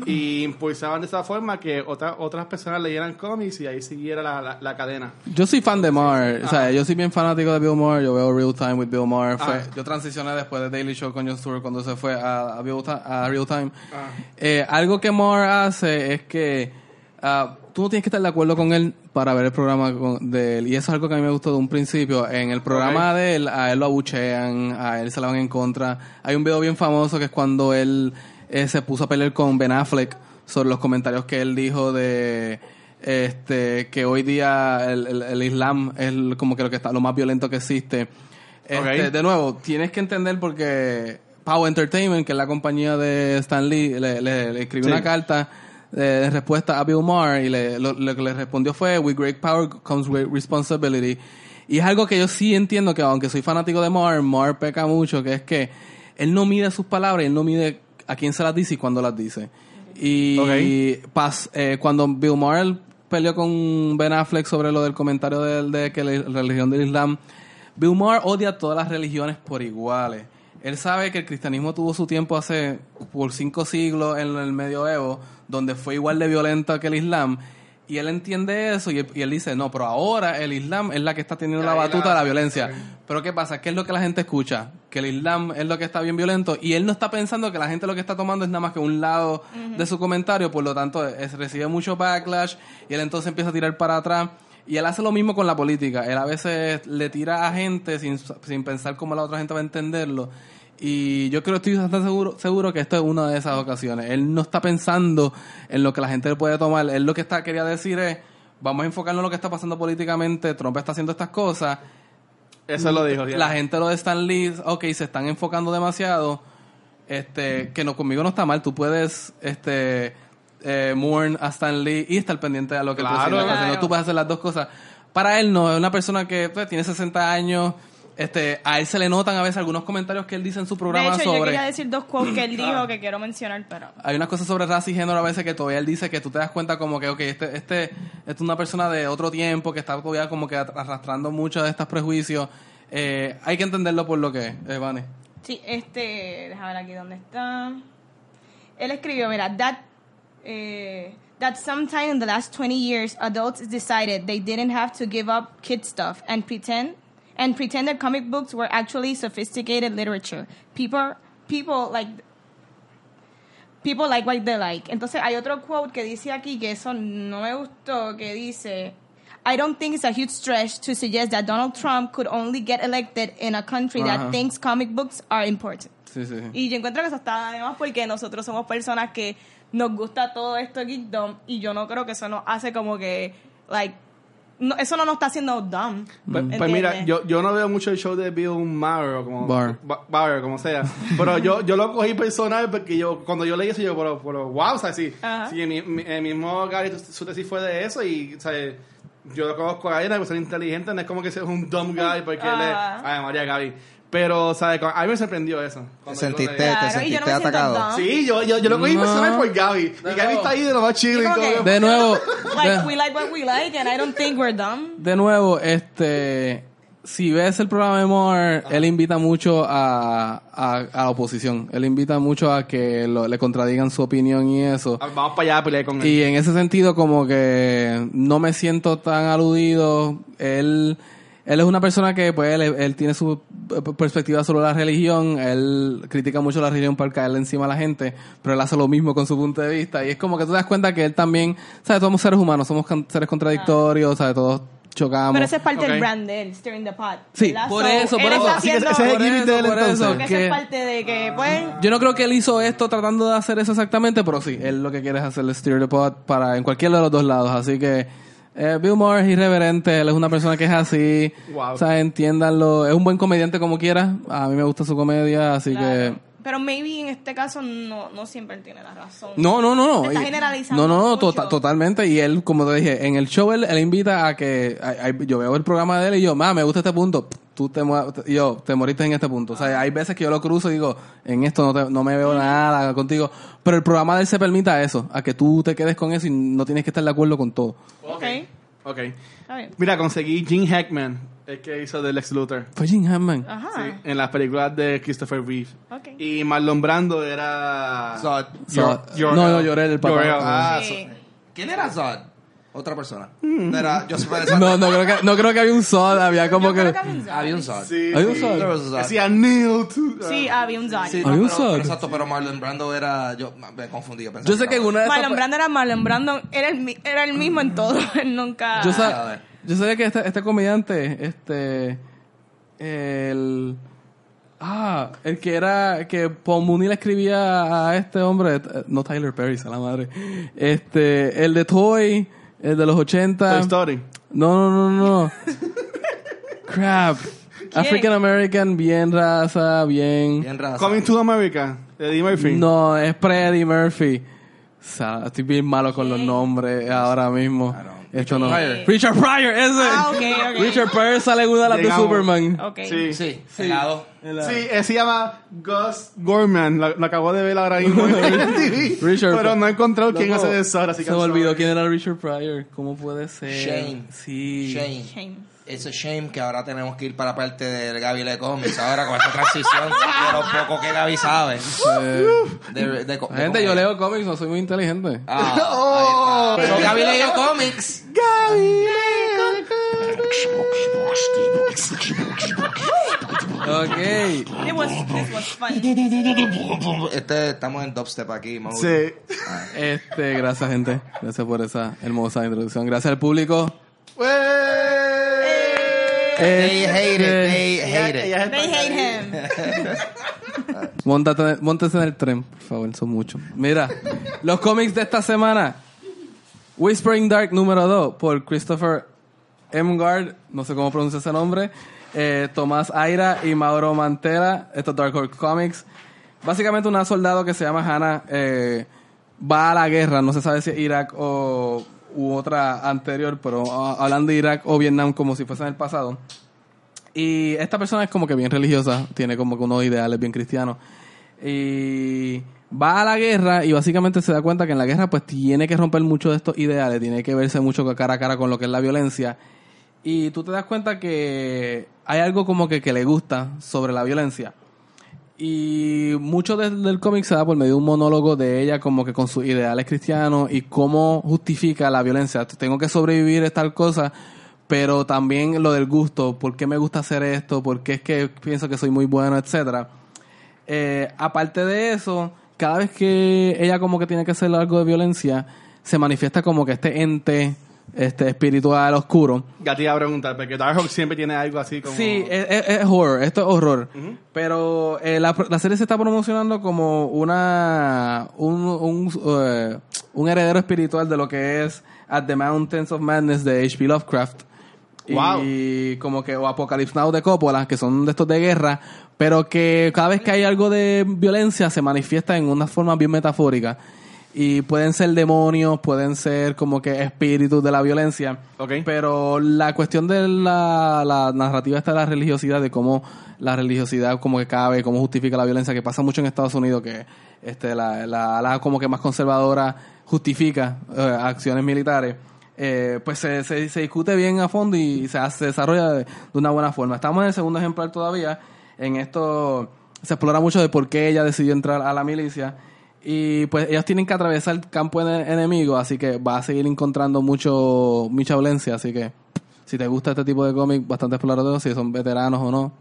S4: y impulsaban de esa forma que otra- otras personas leyeran cómics y ahí siguiera la, la, la cadena.
S2: Yo soy fan de Maher, o sea, yo soy bien fanático de Bill Maher, yo veo Real Time with Bill Maher. Fue-
S4: Ah.
S2: Yo transicioné después de Daily Show con Jon Stewart cuando se fue a, a, Bill a Real Time.
S4: Ah.
S2: Eh, algo que Maher hace es que ah, tú no tienes que estar de acuerdo con él para ver el programa con- de él. Y eso es algo que a mí me gustó de un principio. En el programa de él, a él lo abuchean, a él se le van en contra. Hay un video bien famoso que es cuando él eh, se puso a pelear con Ben Affleck sobre los comentarios que él dijo de este que hoy día el, el- el Islam es como que lo que está lo más violento que existe. Este. De nuevo, tienes que entender porque Power Entertainment, que es la compañía de Stan Lee, le, le- le escribió
S4: Sí.
S2: una carta eh, de respuesta a Bill Maher y le- lo, lo que le respondió fue With great power comes great responsibility. Y es algo que yo sí entiendo que aunque soy fanático de Maher, Maher peca mucho, que es que él no mide sus palabras, él no mide a quién se las dice y cuándo las dice. Y
S4: Ok.
S2: pas- eh, cuando Bill Maher peleó con Ben Affleck sobre lo del comentario de, de que la religión del Islam, Bill Maher odia a todas las religiones por iguales. Él sabe que el cristianismo tuvo su tiempo hace por cinco siglos en el medioevo, donde fue igual de violento que el Islam. Y él entiende eso y él, y él dice, no, pero ahora el Islam es la que está teniendo la batuta
S4: la-
S2: de la violencia. Pero ¿qué pasa? ¿Qué es lo que la gente escucha? Que el Islam es lo que está bien violento y él no está pensando que la gente lo que está tomando es nada más que un lado de su comentario, por lo tanto es- recibe mucho backlash y él entonces empieza a tirar para atrás. Y él hace lo mismo con la política. Él a veces le tira a gente sin, sin pensar cómo la otra gente va a entenderlo. Y yo creo, estoy bastante seguro, seguro que esto es una de esas ocasiones. Él no está pensando en lo que la gente le puede tomar. Él lo que está quería decir es, vamos a enfocarnos en lo que está pasando políticamente. Trump está haciendo estas cosas.
S4: Eso lo dijo. ya.
S2: La gente lo de Stan Lee, ok, se están enfocando demasiado. Este, que no, conmigo no está mal. Tú puedes, este, eh, mourn a Stan Lee y estar pendiente a lo que
S4: Claro.
S2: está haciendo. Tú puedes hacer las dos cosas. Para él no, es una persona que pues, tiene 60 años. Este, a él se le notan a veces algunos comentarios que él dice en su
S3: De
S2: programa
S3: hecho, yo
S2: sobre.
S3: quería decir dos quotes que él dijo que quiero mencionar, pero...
S2: Hay unas cosas sobre raza y género a veces que todavía él dice que tú te das cuenta como que, ok, este, este, este es una persona de otro tiempo que está todavía como que arrastrando muchos de estos prejuicios. Eh, hay que entenderlo por lo que es, eh, Vane.
S3: Sí, este, déjame ver aquí dónde está. Él escribió, mira, that eh, that sometime in the last 20 years adults decided they didn't have to give up kid stuff and pretend and pretend that comic books were actually sophisticated literature. People people like people like what they like. Entonces hay otro quote que dice aquí que eso no me gustó, que dice I don't think it's a huge stretch to suggest that Donald Trump could only get elected in a country
S2: Ajá.
S3: that thinks comic books are important.
S2: Sí, sí.
S3: Y yo encuentro que eso está además porque nosotros somos personas que nos gusta todo esto geekdom y yo no creo que eso nos hace como que, like, no, eso no nos está haciendo dumb.
S4: Pues, pues mira, yo, yo no veo mucho el show de Bill Maher o como
S2: Barr.
S4: Ba- Barr, como sea. <laughs> Pero yo, yo lo cogí personal porque yo cuando yo leí eso yo pero, pero wow, o sea, sí, sí, mi- mi- el mismo Gary su tesis fue de eso y o sea, yo lo conozco a él, una persona inteligente, no es como que sea un dumb guy porque él es, ay María Gaby. Pero, ¿sabes? A mí me sorprendió eso.
S1: ¿Te sentiste.
S3: Claro,
S1: te
S3: y yo no
S1: sentiste
S3: me siento
S1: atacado?
S4: Sí, yo, yo, yo lo cogí
S2: No.
S4: personal por Gaby. Y. Gaby está ahí de lo más chill y
S3: Yo
S4: como
S3: creo
S4: que-
S2: De nuevo,
S3: Like,
S2: de,
S3: we like what we like and I don't think we're dumb.
S2: de nuevo, este, si ves el programa de Moore, él invita mucho a, a, a la oposición. Él invita mucho a que lo- le contradigan su opinión y eso.
S4: Ah, Vamos para allá a pelear con él.
S2: Y en ese sentido, como que no me siento tan aludido. Él, él es una persona que, pues, él, él tiene su eh, perspectiva sobre la religión. Él critica mucho la religión para caerle encima a la gente, pero él hace lo mismo con su punto de vista. Y es como que tú te das cuenta que él también, ¿sabes? Todos somos seres humanos, somos seres contradictorios, ¿sabes? Todos chocamos.
S3: Pero esa es parte del brand de él, Stirring the Pot.
S2: Sí, por
S3: So,
S2: eso, por eso.
S4: ese es el gimmick de él entonces.
S2: que-
S3: es parte de que, pues...
S2: Yo no creo que él hizo esto tratando de hacer eso exactamente, pero sí, él lo que quiere es hacerle steer the pot para en cualquiera de los dos lados. Así que eh, Bill Maher es irreverente, él es una persona que es así.
S4: Wow.
S2: O sea, entiéndanlo. Es un buen comediante como quiera. A mí me gusta su comedia, así
S3: Claro.
S2: que...
S3: Pero maybe en este caso no, no siempre él tiene la razón.
S2: No, no, no, no.
S3: Está generalizando
S2: No, no, no,
S3: mucho.
S2: tota- totalmente. Y él, como te dije, en el show él, él invita a que hay- yo veo el programa de él y yo, ma, me gusta este punto. Tú te, yo, te moriste en este punto. O sea, hay veces que yo lo cruzo y digo, en esto no, te- no me veo nada contigo. Pero el programa de él se permita eso, a que tú te quedes con eso y no tienes que estar de acuerdo con todo.
S3: Ok.
S4: Ok. Mira, conseguí Gene Hackman, el que hizo del Lex Luthor.
S2: Fue Jim Hammond.
S3: Ajá.
S4: Sí, en las películas de Christopher Reeve.
S3: Ok.
S4: Y Marlon Brando era...
S1: Zod.
S2: Zod.
S4: Yor-
S2: no, no, lloré el papá.
S1: Ah,
S3: Sí.
S1: Zod. ¿Quién era Zod? Otra persona. No era Joseph Alexander.
S2: No, no creo que, no creo que había un Zod, había como
S3: Yo
S2: que...
S3: creo que había un Zod.
S1: Había un Zod.
S4: Sí,
S2: Hay un
S4: sí.
S2: Zod.
S1: There was a Zod.
S4: Decía Neil. to-
S3: Sí, había un Zod.
S1: Sí,
S2: Había un
S1: pero,
S2: Zod.
S1: pero exacto, pero Marlon Brando era. Yo me confundí. yo pensaba
S2: Yo sé que en
S1: era
S2: una de esas...
S3: Marlon Brando era Marlon Brando. Era el, mi- era el mismo en todo. <laughs> Él nunca...
S2: Yo,
S1: A
S2: sa-
S1: ver.
S2: yo sabía que este, este comediante, este, el, ah, el que era, que Paul Mooney le escribía a este hombre, eh, no Tyler Perry, a la madre, este, el de Toy, el de los 80.
S4: Toy Story.
S2: No, no, no, no. <laughs> Crap. African American, bien raza, bien.
S1: Bien raza.
S4: Coming to America, Eddie Murphy.
S2: No, es Freddie Murphy. Estoy bien malo con los nombres ahora mismo.
S1: Ah, no.
S2: Esto no.
S1: Pryor.
S2: Richard Pryor, ese.
S3: Ah.
S2: Richard Pryor sale en una de las de
S4: Llegamos.
S2: Superman.
S3: Ok.
S4: Sí.
S1: Sí, helado.
S4: Sí, él se llama Gus Gorman. Lo, lo acabo de ver ahora mismo en <laughs> TV.
S2: Richard-
S4: Pero no he encontrado quién
S2: Loco,
S4: hace de Sora, así que
S2: Se me
S4: I'm
S2: olvidó
S4: sorry.
S2: quién era Richard Pryor. ¿Cómo puede ser?
S1: Shame.
S2: Sí.
S1: Shame. Es a shame que ahora tenemos que ir para parte del Gaby Le Comics. Ahora con esta transición, <laughs> de lo poco que Gaby sabe. De, de- de
S2: gente, yo leo cómics, no soy muy inteligente.
S1: Ah, <laughs> ahí está. So, Gaby leyó cómics.
S2: Ok.
S3: It was, this was fun.
S1: Este, estamos en dubstep aquí. Mauro.
S4: Sí.
S2: Este, gracias, gente. Gracias por esa hermosa introducción. Gracias al público.
S1: They hate it.
S2: Este,
S1: They hate it.
S4: Ella
S3: They hate him. <laughs>
S2: Móntate, móntese en el tren, por favor, son muchos. Mira, los cómics de esta semana. Whispering Dark número 2 por Christopher Emgard, no sé cómo pronuncia ese nombre, eh, Tomás Aira y Mauro Mantela, estos Dark Horse Comics. Básicamente una soldado que se llama Hannah eh, va a la guerra, no se sabe si es Irak o u otra anterior, pero ah, hablando de Irak o Vietnam como si fuese en el pasado. Y esta persona es como que bien religiosa, tiene como que unos ideales bien cristianos. Y va a la guerra y básicamente se da cuenta que en la guerra pues tiene que romper muchos de estos ideales, tiene que verse mucho cara a cara con lo que es la violencia. Y tú te das cuenta que hay algo como que, que le gusta sobre la violencia. Y mucho del, cómic se da por medio un monólogo de ella como que con sus ideales cristianos y cómo justifica la violencia. Tengo que sobrevivir es tal cosa, pero también lo del gusto, por qué me gusta hacer esto, por qué es que pienso que soy muy bueno, etcétera. Eh, aparte de eso, cada vez que ella como que tiene que hacer algo de violencia, se manifiesta como que este ente este espiritual oscuro.
S4: Ya te iba a preguntar, porque Dark siempre tiene algo así como...
S2: Sí, es, es- es horror, esto es horror. Pero eh, la, la serie se está promocionando como una un, un, eh, un heredero espiritual de lo que es At the Mountains of Madness de H.P. Lovecraft.
S4: Wow.
S2: Y como que, o Apocalypse Now de Coppola, que son de estos de guerra, pero que cada vez que hay algo de violencia se manifiesta en una forma bien metafórica. Y pueden ser demonios, pueden ser como que espíritus de la violencia.
S4: Ok.
S2: Pero la cuestión de la, la narrativa está de la religiosidad, de cómo la religiosidad como que cabe, cómo justifica la violencia, que pasa mucho en Estados Unidos, que este la, la como que más conservadora justifica eh, acciones militares. Eh, pues se, se, se discute bien a fondo y se, se desarrolla de, de una buena forma. Estamos en el segundo ejemplar todavía. En esto se explora mucho de por qué ella decidió entrar a la milicia. Y pues ellos tienen que atravesar el campo ene- enemigo, así que va a seguir encontrando mucho mucha violencia. Así que si te gusta este tipo de cómic, bastante explorador, si son veteranos o no,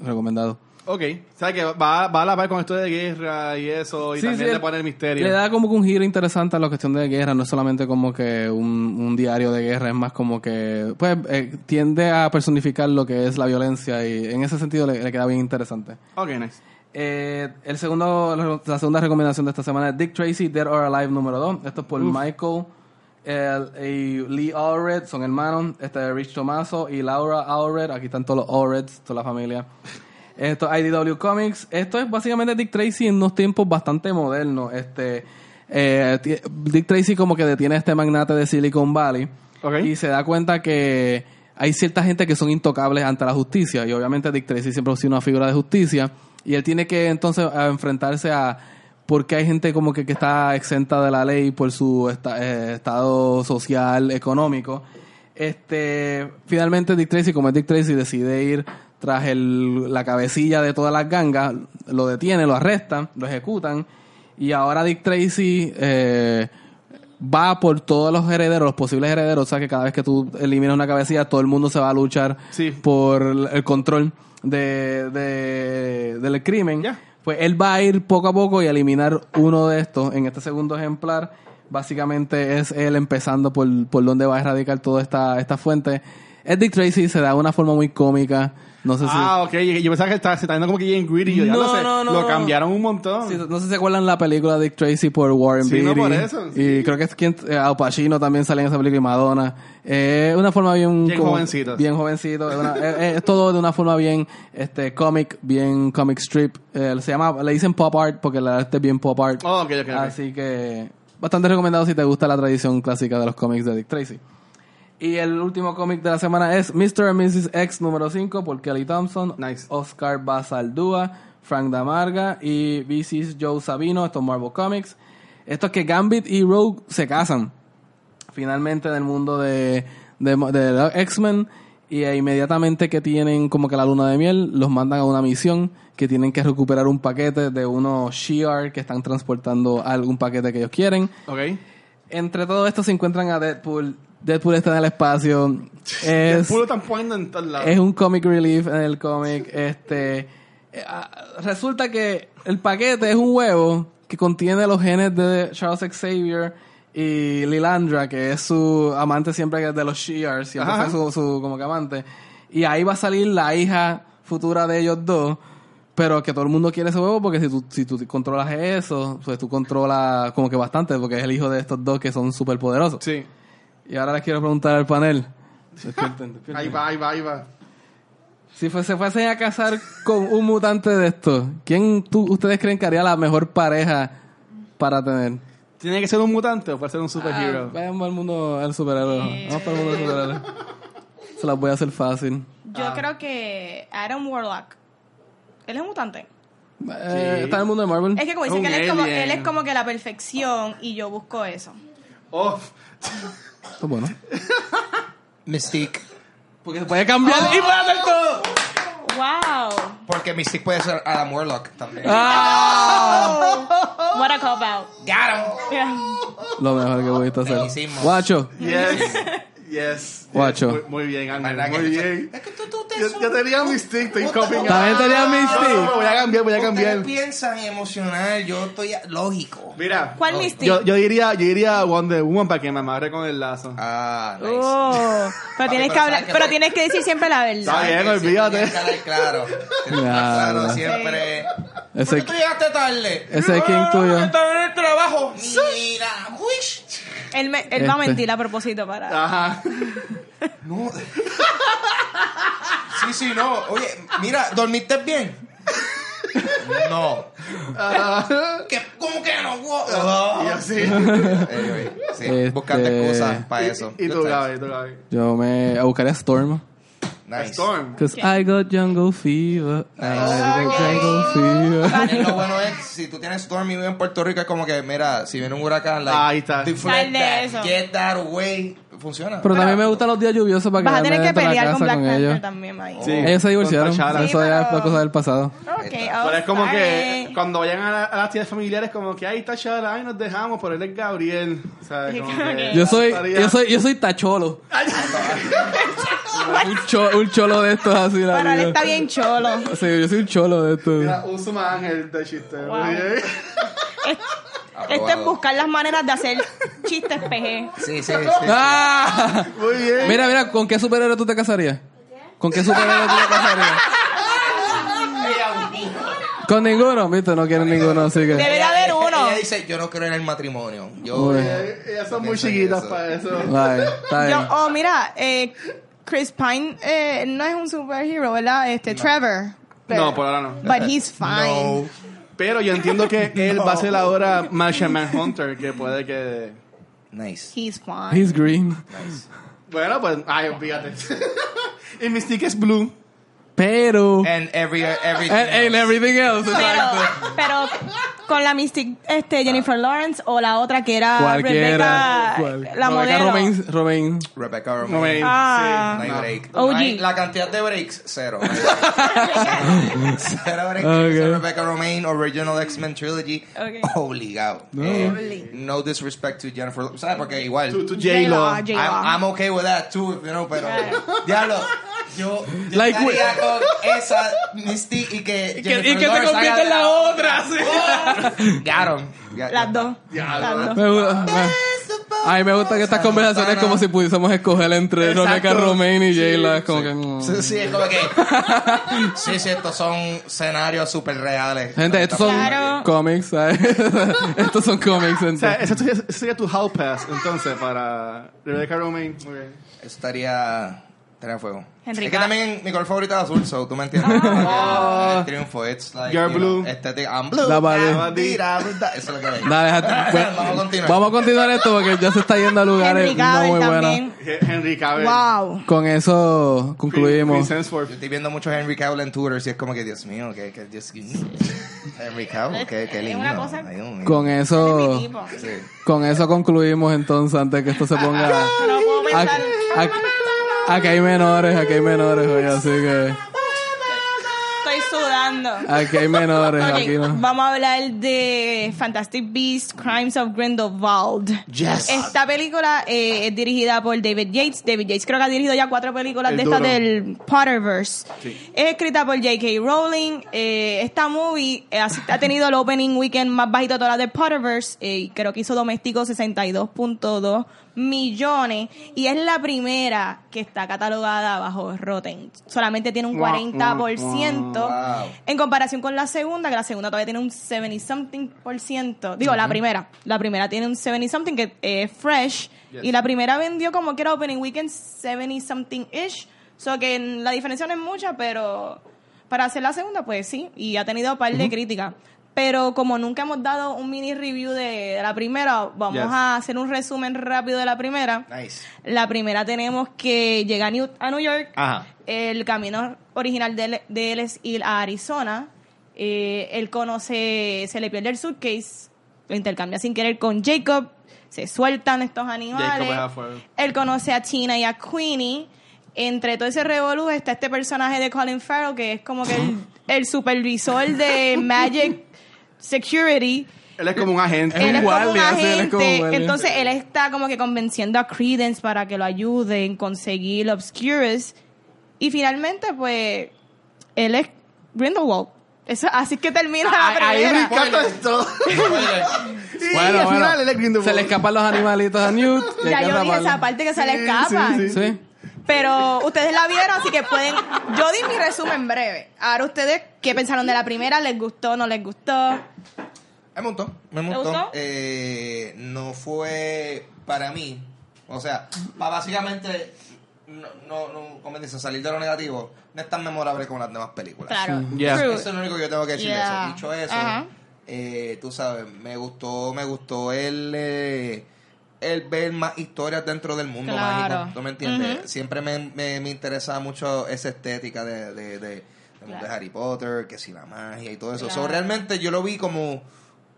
S2: recomendado.
S4: Ok. ¿Sabes que va, va a la par con esto de guerra y eso? Y
S2: Sí,
S4: también
S2: sí,
S4: le pone el misterio.
S2: Le da como que un giro interesante a la cuestión de guerra, no es solamente como que un, un diario de guerra, es más como que pues eh, tiende a personificar lo que es la violencia y en ese sentido le, le queda bien interesante.
S4: Ok, nice.
S2: Eh, el segundo, la segunda recomendación de esta semana es Dick Tracy, Dead or Alive número 2. Esto es por Michael el- y Lee Allred, son hermanos. Este es Rich Tomaso y Laura Allred. Aquí están todos los Allreds, toda la familia. Esto es IDW Comics. Esto es básicamente Dick Tracy en unos tiempos bastante modernos. Este, eh, Dick Tracy como que detiene a este magnate de Silicon Valley y se da cuenta que hay cierta gente que son intocables ante la justicia y obviamente Dick Tracy siempre ha sido una figura de justicia y él tiene que entonces a enfrentarse a porque hay gente como que, que está exenta de la ley por su esta- eh, estado social, económico. Este, finalmente Dick Tracy, como es Dick Tracy, decide ir tras el, la cabecilla de todas las gangas, lo detiene, lo arrestan, lo ejecutan, y ahora Dick Tracy eh, va por todos los herederos, los posibles herederos, o sea que cada vez que tú eliminas una cabecilla, todo el mundo se va a luchar
S4: Sí.
S2: por el control de, de- del crimen.
S4: Ya.
S2: Pues él va a ir poco a poco y eliminar uno de estos. En este segundo ejemplar, básicamente es él empezando por, por donde va a erradicar toda esta, esta fuente. Es Dick Tracy, se da de una forma muy cómica. No sé si...
S4: Ah, ok. Yo pensaba que estaba, se está viendo como que bien greedy. Yo, ya
S2: No,
S4: sé,
S2: no, no.
S4: Lo cambiaron un montón.
S2: Sí, no sé si se acuerdan la película Dick Tracy por Warren
S4: Sí, no,
S2: Beatty.
S4: por eso, sí.
S2: Y creo que es quien eh, Al Pacino también sale en esa película y Madonna. Es una forma bien
S4: Bien jovencitos.
S2: Bien jovencito. Es, una- <laughs> es- es todo de una forma bien este comic, bien comic strip. Eh, se llama le dicen pop art porque la arte es bien pop art.
S4: Oh, ok, ok, ok.
S2: Así que bastante recomendado si te gusta la tradición clásica de los cómics de Dick Tracy. Y el último cómic de la semana es Mr. and Mrs. X número 5 por Kelly Thompson,
S4: Nice.
S2: Oscar Basaldúa, Frank Damarga y VC's Joe Sabino, estos Marvel Comics. Esto es que Gambit y Rogue se casan finalmente en el mundo de, de, X-Men y eh, inmediatamente que tienen como que la luna de miel los mandan a una misión que tienen que recuperar un paquete de unos Shi'ar que están transportando algún paquete que ellos quieren.
S4: Ok.
S2: Entre todo esto se encuentran a Deadpool. Deadpool está en el espacio. <laughs> Es,
S4: puro están poniendo en todos lados.
S2: es un comic relief en el cómic. Este, eh, ah, resulta que el paquete es un huevo que contiene los genes de Charles Xavier y Lilandra, que es su amante siempre de los Shears, siempre fue su, su como que amante. Y ahí va a salir la hija futura de ellos dos. Pero que todo el mundo quiere ese huevo porque si tú, si tú controlas eso, pues tú controlas como que bastante, porque es el hijo de estos dos que son súper poderosos.
S4: Sí.
S2: Y ahora les quiero preguntar al panel. Despierten, despierten.
S4: Ahí va, ahí va, ahí va.
S2: Si fue- se fuesen a casar con un mutante de estos, ¿quién tú, ustedes creen que haría la mejor pareja para tener?
S4: ¿Tiene que ser un mutante o puede ser un superhero?
S2: Vamos al mundo del superhéroe. Vamos para el mundo del superhéroe. Se las voy a hacer fácil.
S3: Yo creo que Adam Warlock. Él es un mutante.
S2: Eh, está en el mundo de Marvel.
S3: Es que como dicen
S4: un
S3: que él es, como, él es como que la perfección y yo busco eso.
S4: Oh, <laughs>
S2: Está bueno. <laughs>
S1: Mystique.
S2: Porque se puede cambiar y puede hacer todo.
S3: ¡Wow!
S1: Porque Mystique puede ser Adam Warlock también.
S3: What a cop out.
S1: Got him.
S3: Yeah. <laughs>
S2: Lo mejor que voy a hacer. Guacho.
S4: yes. <laughs> Yes.
S2: Guacho.
S4: Muy, muy bien, Ángel.
S1: ¿Verdad que
S4: Muy bien.
S1: Es que tú, tú te
S4: Yo, yo tenía mi stick, estoy coping.
S2: También tenía
S4: No, no,
S2: Mystique.
S4: voy a cambiar, voy a
S1: Ustedes
S4: cambiar.
S1: piensan emocional, yo estoy lógico.
S4: Mira.
S3: ¿Cuál Mystique?
S4: Yo, yo diría, yo diría Wonder Woman para que me amarre con el lazo.
S1: Ah, nice.
S3: Oh, <laughs> pero tienes que hablar, pero tienes que decir siempre la
S4: Está
S3: verdad.
S4: bien,
S1: Que <laughs> siempre
S4: olvídate.
S1: Claro. Claro siempre.
S2: Ese-
S1: ¿Por qué tú llegaste tarde?
S2: ese es quién tuyo.
S1: Ah, Estaba en el trabajo. Mira, uish.
S3: Él, me- él va a
S2: Este.
S3: mentir a propósito para...
S4: Ajá. <laughs>
S1: No. Sí, sí, no. Oye, mira, ¿dormiste bien? No. ¿Qué? ¿Cómo que no?
S4: Y así.
S1: Anyway, sí,
S2: Este-
S1: buscando excusas para eso.
S4: Y tú. Gaby, tú, Gaby.
S2: Yo me buscaría a Storm.
S1: Nice.
S4: Storm.
S2: Cause I got jungle fever. I got jungle fever.
S1: Y lo bueno es, si tú tienes Storm y vives en Puerto Rico, es como que, mira, si viene un huracán, like,
S4: Ahí está.
S1: deflect that,
S3: eso.
S1: get that away, funciona.
S2: Pero también me gustan los días lluviosos para
S3: Vas a tener que
S2: la
S3: pelear con Black
S2: con
S3: Panther
S2: ellos.
S3: también ahí.
S4: Sí.
S2: Ellos se divorciaron. Eso ya
S3: pero-
S2: es cosa del pasado.
S3: Ok,
S4: Pero
S3: oh,
S4: es como que cuando vayan a, la- a las tiendas familiares, como que ahí está Chala, ay, nos dejamos, pero él es Gabriel. ¿sabes? <laughs> Como que
S2: Yo soy, yo soy, yo soy tacholo. Un, cho- un cholo de estos así. La
S3: Pero él está bien cholo.
S2: Sí, yo soy un cholo de estos.
S4: Mira, uso más ángel de chiste.
S3: Wow.
S4: Muy bien.
S3: Este es
S1: Aprobado.
S3: buscar las maneras de hacer chistes PG.
S1: Sí, sí, sí. <laughs>
S2: ¡Ah!
S4: Muy bien.
S2: Mira, mira, ¿con qué superhéroe tú te casarías? ¿Con qué superhéroe tú te casarías? Con ninguno, viste, no quieren ninguno, así que.
S3: Debe de haber uno.
S1: Ella dice, yo no creo en el matrimonio. Yo,
S2: Uy.
S4: Eh, Ellas son muy chiquitas
S1: eso.
S4: para eso.
S2: Vale, está
S3: Yo,
S2: bien.
S3: oh, mira, eh, Chris Pine eh, no es un superhero, ¿verdad? Este, Trevor. Pero-
S4: No, por ahora no.
S3: But he's fine.
S1: no.
S4: Pero yo entiendo que <laughs> él va a ser ahora Martian Manhunter, que puede que...
S1: Nice.
S3: He's fine.
S2: He's green.
S4: Bueno, pues, ay, fíjate. <laughs> y Mystique es blue.
S2: Pero...
S1: And every, everything
S2: And, and
S1: else.
S2: everything else,
S3: Pero, pero con la Mystic este, Jennifer Lawrence o la otra que era
S2: Cualquiera.
S3: Rebecca,
S2: ¿Cuál?
S3: la
S2: Rebecca
S3: modelo.
S2: Romain, Romain.
S1: Rebecca Romaine.
S4: Romaine,
S3: Ah.
S1: No hay
S4: sí.
S1: break. No hay- la cantidad de breaks, cero. <laughs> cero breaks.
S2: Okay.
S1: Rebecca Romaine, Original X-Men Trilogy,
S3: Okay.
S1: obligado. Eh, no disrespect to Jennifer, ¿sabes? Porque igual.
S4: To, to J-Lo.
S1: I'm, I'm okay with that too, you know, pero diablo, yo, yo
S2: Like
S1: estaría con esa Misty y que
S2: Y que,
S1: Jennifer
S2: y que te convierte en la otra. sí.
S1: Ya- ya
S3: Las dos. Las
S2: A mí me gusta que estas conversaciones como si pudiésemos escoger entre
S4: Exacto.
S2: Rebecca Romain y Jayla. Es como que. mm.
S1: Sí, sí, es como que. Sí, sí, estos son escenarios súper reales.
S2: Gente, estos son
S3: Claro.
S2: cómics, ¿sabes? <laughs> estos son cómics.
S4: O sea,
S2: entonces.
S4: ese sería, tu hall pass, entonces, para Rebecca.
S1: Eso estaría. Estaría a fuego.
S3: Henry
S1: es que también mi color favorito es azul, so tú me entiendes.
S2: Ah.
S1: El triunfo, it's like.
S4: You're
S1: you know,
S4: blue.
S1: esthetic, I'm blue. I'm dira, da- Eso es lo que
S2: pues, <laughs>
S1: Vamos a continuar.
S2: Vamos a continuar esto porque ya se está yendo a lugares
S3: Henry
S2: no muy buenos.
S4: Henry Cavill.
S3: Wow.
S2: Con eso concluimos.
S4: Chris Hemsworth.
S1: Yo estoy viendo mucho Henry Cavill en Twitter y es como que, Dios mío, que, que Dios, Henry Cavill, que, que
S3: Es
S1: lindo.
S3: una cosa-
S1: Ay, mío.
S2: Con eso.
S1: Sí.
S2: con eso concluimos entonces antes que esto se ponga. <laughs>
S3: No puedo pensar.
S2: Aquí, hay menores, aquí hay menores hoy, así que
S3: Estoy sudando.
S2: aquí hay menores, aquí no.
S3: Vamos a hablar de Fantastic Beasts, Crimes of Grindelwald.
S1: Yes.
S3: Esta película eh, es dirigida por David Yates. David Yates creo que ha dirigido ya cuatro películas
S4: El
S3: de estas del Potterverse.
S4: Sí.
S3: Es escrita por J.K. Rowling. Eh, esta movie eh, ha- ha tenido el opening weekend más bajito de todas las del Potterverse. eh, y creo que hizo doméstico 62.2 millones. Y es la primera que está catalogada bajo Rotten. Solamente tiene un
S4: Guau,
S3: 40%.
S1: Wow.
S3: En comparación con la segunda, que la segunda todavía tiene un 70 something por ciento. Digo, la primera. La primera tiene un 70 something que es fresh.
S4: Yes.
S3: Y la primera vendió como que era opening weekend 70 something ish. So que la diferencia no es mucha, pero para hacer la segunda, pues sí. Y ha tenido un par de críticas. Pero como nunca hemos dado un mini review de, de la primera, vamos
S4: Yes.
S3: a hacer un resumen rápido de la primera.
S1: Nice.
S3: La primera tenemos que llega a New, a New York.
S1: Ajá.
S3: El camino original de él, de él es ir a Arizona. Eh, él conoce, se le pierde el suitcase, lo intercambia sin querer con Jacob. Se sueltan estos animales.
S4: Jacob.
S3: Él conoce a Tina y a Queenie. Entre todo ese revolú está este personaje de Colin Farrell que es como que el, <laughs> el supervisor de Magic Security.
S4: Él es como un agente.
S3: Él es como un agente. Entonces él está como que convenciendo a Credence para que lo ayude en conseguir Obscurus. Y finalmente, pues, él es Grindelwald. Eso, así que termina la
S4: Ahí
S3: primera.
S4: brinca todo. Sí,
S2: Bueno,
S4: al
S2: bueno,
S4: final él es Grindelwald.
S2: se le escapan los animalitos a Newt.
S3: Ya yo dije esa parte que se le escapa.
S4: sí, sí.
S2: Sí.
S3: Pero ustedes la vieron, así que pueden. Yo di mi resumen breve. Ahora ustedes, ¿qué pensaron de la primera? ¿Les gustó? ¿No les gustó?
S1: Me montó, me
S3: ¿Te
S1: montó.
S3: gustó?
S1: Eh, no fue para mí. O sea, para básicamente, no, no, no, como dicen, salir de lo negativo, no es tan memorable como las demás películas.
S3: Claro.
S4: Yeah.
S3: True.
S1: Eso es lo único que yo tengo que decir
S3: Yeah.
S1: eso. Dicho eso, eh, tú sabes, me gustó, me gustó el, eh, el ver más historias dentro del mundo
S3: Claro.
S1: mágico. ¿Tú me entiendes? Siempre me, me, me interesa mucho esa estética de, de, de, mundo
S3: Claro.
S1: de Harry Potter, que si la magia y todo eso. So,
S3: Claro.
S1: realmente yo lo vi como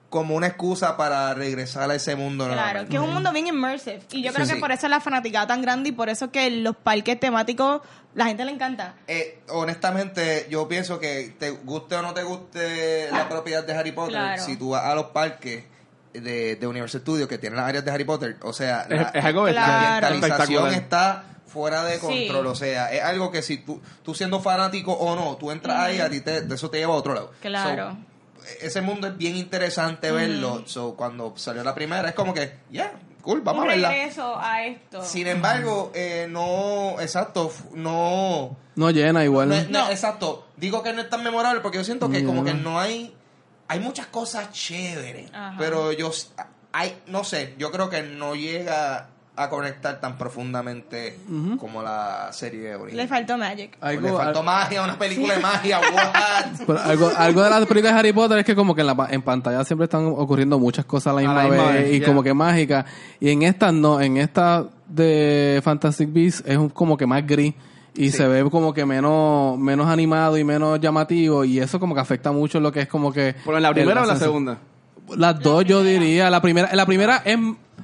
S1: como una excusa para regresar a ese mundo
S3: Claro, que es un mundo bien immersive. Y yo
S1: Sí,
S3: creo que
S1: sí.
S3: por eso es la fanaticada tan grande y por eso que los parques temáticos, la gente le encanta.
S1: Eh, honestamente, yo pienso que te guste o no te guste la propiedad de Harry Potter,
S3: Claro.
S1: si tú vas a los parques de, de Universal Studios que tienen las áreas de Harry Potter, o sea,
S4: Es,
S1: la,
S4: es algo
S1: la ambientalización está fuera de control,
S3: Sí.
S1: o sea, es algo que si tú, tú siendo fanático o no, tú entras ahí, a ti te, de eso te lleva a otro lado.
S3: Claro.
S1: So, ese mundo es bien interesante verlo, so, cuando salió la primera es como que, yeah, cool, vamos
S3: un
S1: a verla.
S3: regreso a esto.
S1: Sin embargo, eh, no, exacto, no,
S2: No llena igual.
S1: no, es- no, exacto. Digo que no es tan memorable porque yo siento que como que no hay, hay muchas cosas chéveres,
S3: Ajá.
S1: pero yo, hay, no sé, yo creo que no llega a conectar tan profundamente como la serie
S3: Le
S1: original.
S3: faltó Magic.
S1: Pues
S2: Algo,
S1: Le faltó magia, una película de magia, <laughs> what?
S2: Pero algo, algo de las películas de Harry Potter es que como que en, la, pa- en pantalla siempre están ocurriendo muchas cosas a la misma,
S4: la misma
S2: vez,
S4: vez,
S2: y como que mágicas. Y en estas no, en esta de Fantastic Beasts es un- como que más gris y
S4: Sí.
S2: se ve como que menos menos animado y menos llamativo y eso como que afecta mucho lo que es como que
S4: ¿Pero en la primera o en la segunda?
S2: Las dos yo diría, la primera la primera es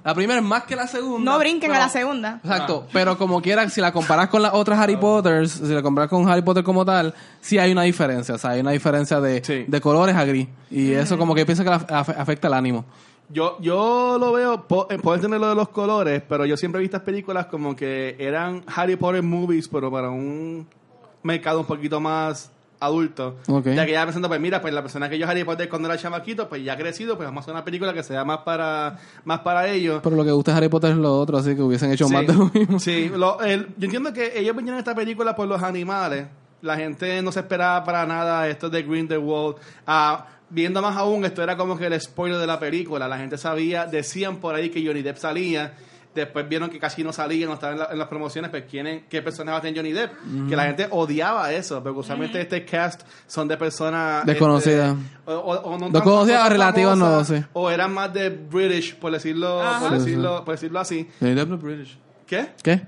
S2: la primera es más que la segunda.
S3: No brinquen a
S2: pero-
S3: la segunda.
S2: Exacto, pero como quiera, si la comparas con las otras Harry Potters, si la comparas con Harry Potter como tal, sí hay una diferencia, o sea, hay una diferencia de,
S4: Sí.
S2: de colores a gris. Y eso como que pienso que la- af- afecta el ánimo.
S4: Yo, yo lo veo, puedo entender lo de los colores, pero yo siempre he visto estas películas como que eran Harry Potter movies, pero para un mercado un poquito más adulto.
S2: Ok.
S4: Ya que ya pensando, pues mira, pues la persona que yo Harry Potter cuando era chamaquito, pues ya ha crecido, pues vamos a hacer una película que sea más para, más para ellos.
S2: Pero lo que gusta Harry Potter es lo otro, así que hubiesen hecho
S4: Sí,
S2: más de lo mismo.
S4: sí, lo- el- yo entiendo que ellos a esta película por los animales. La gente no se esperaba para nada esto de Grindelwald. Ah, viendo más aún, esto era como que el spoiler de la película. La gente sabía, decían por ahí que Johnny Depp salía. Después vieron que casi no salía, no estaba en, la- en las promociones. Pues ¿quién es- ¿qué personaje va a tener Johnny Depp? Que la gente odiaba eso, porque usualmente este cast son de personas...
S2: Desconocidas.
S4: este, o, o- o no
S2: Desconocidas
S4: no
S2: relativas, no, sí.
S4: O eran más de British, por decirlo,
S3: Ajá.
S4: por decirlo, por decirlo así. ¿Qué?
S2: ¿Qué?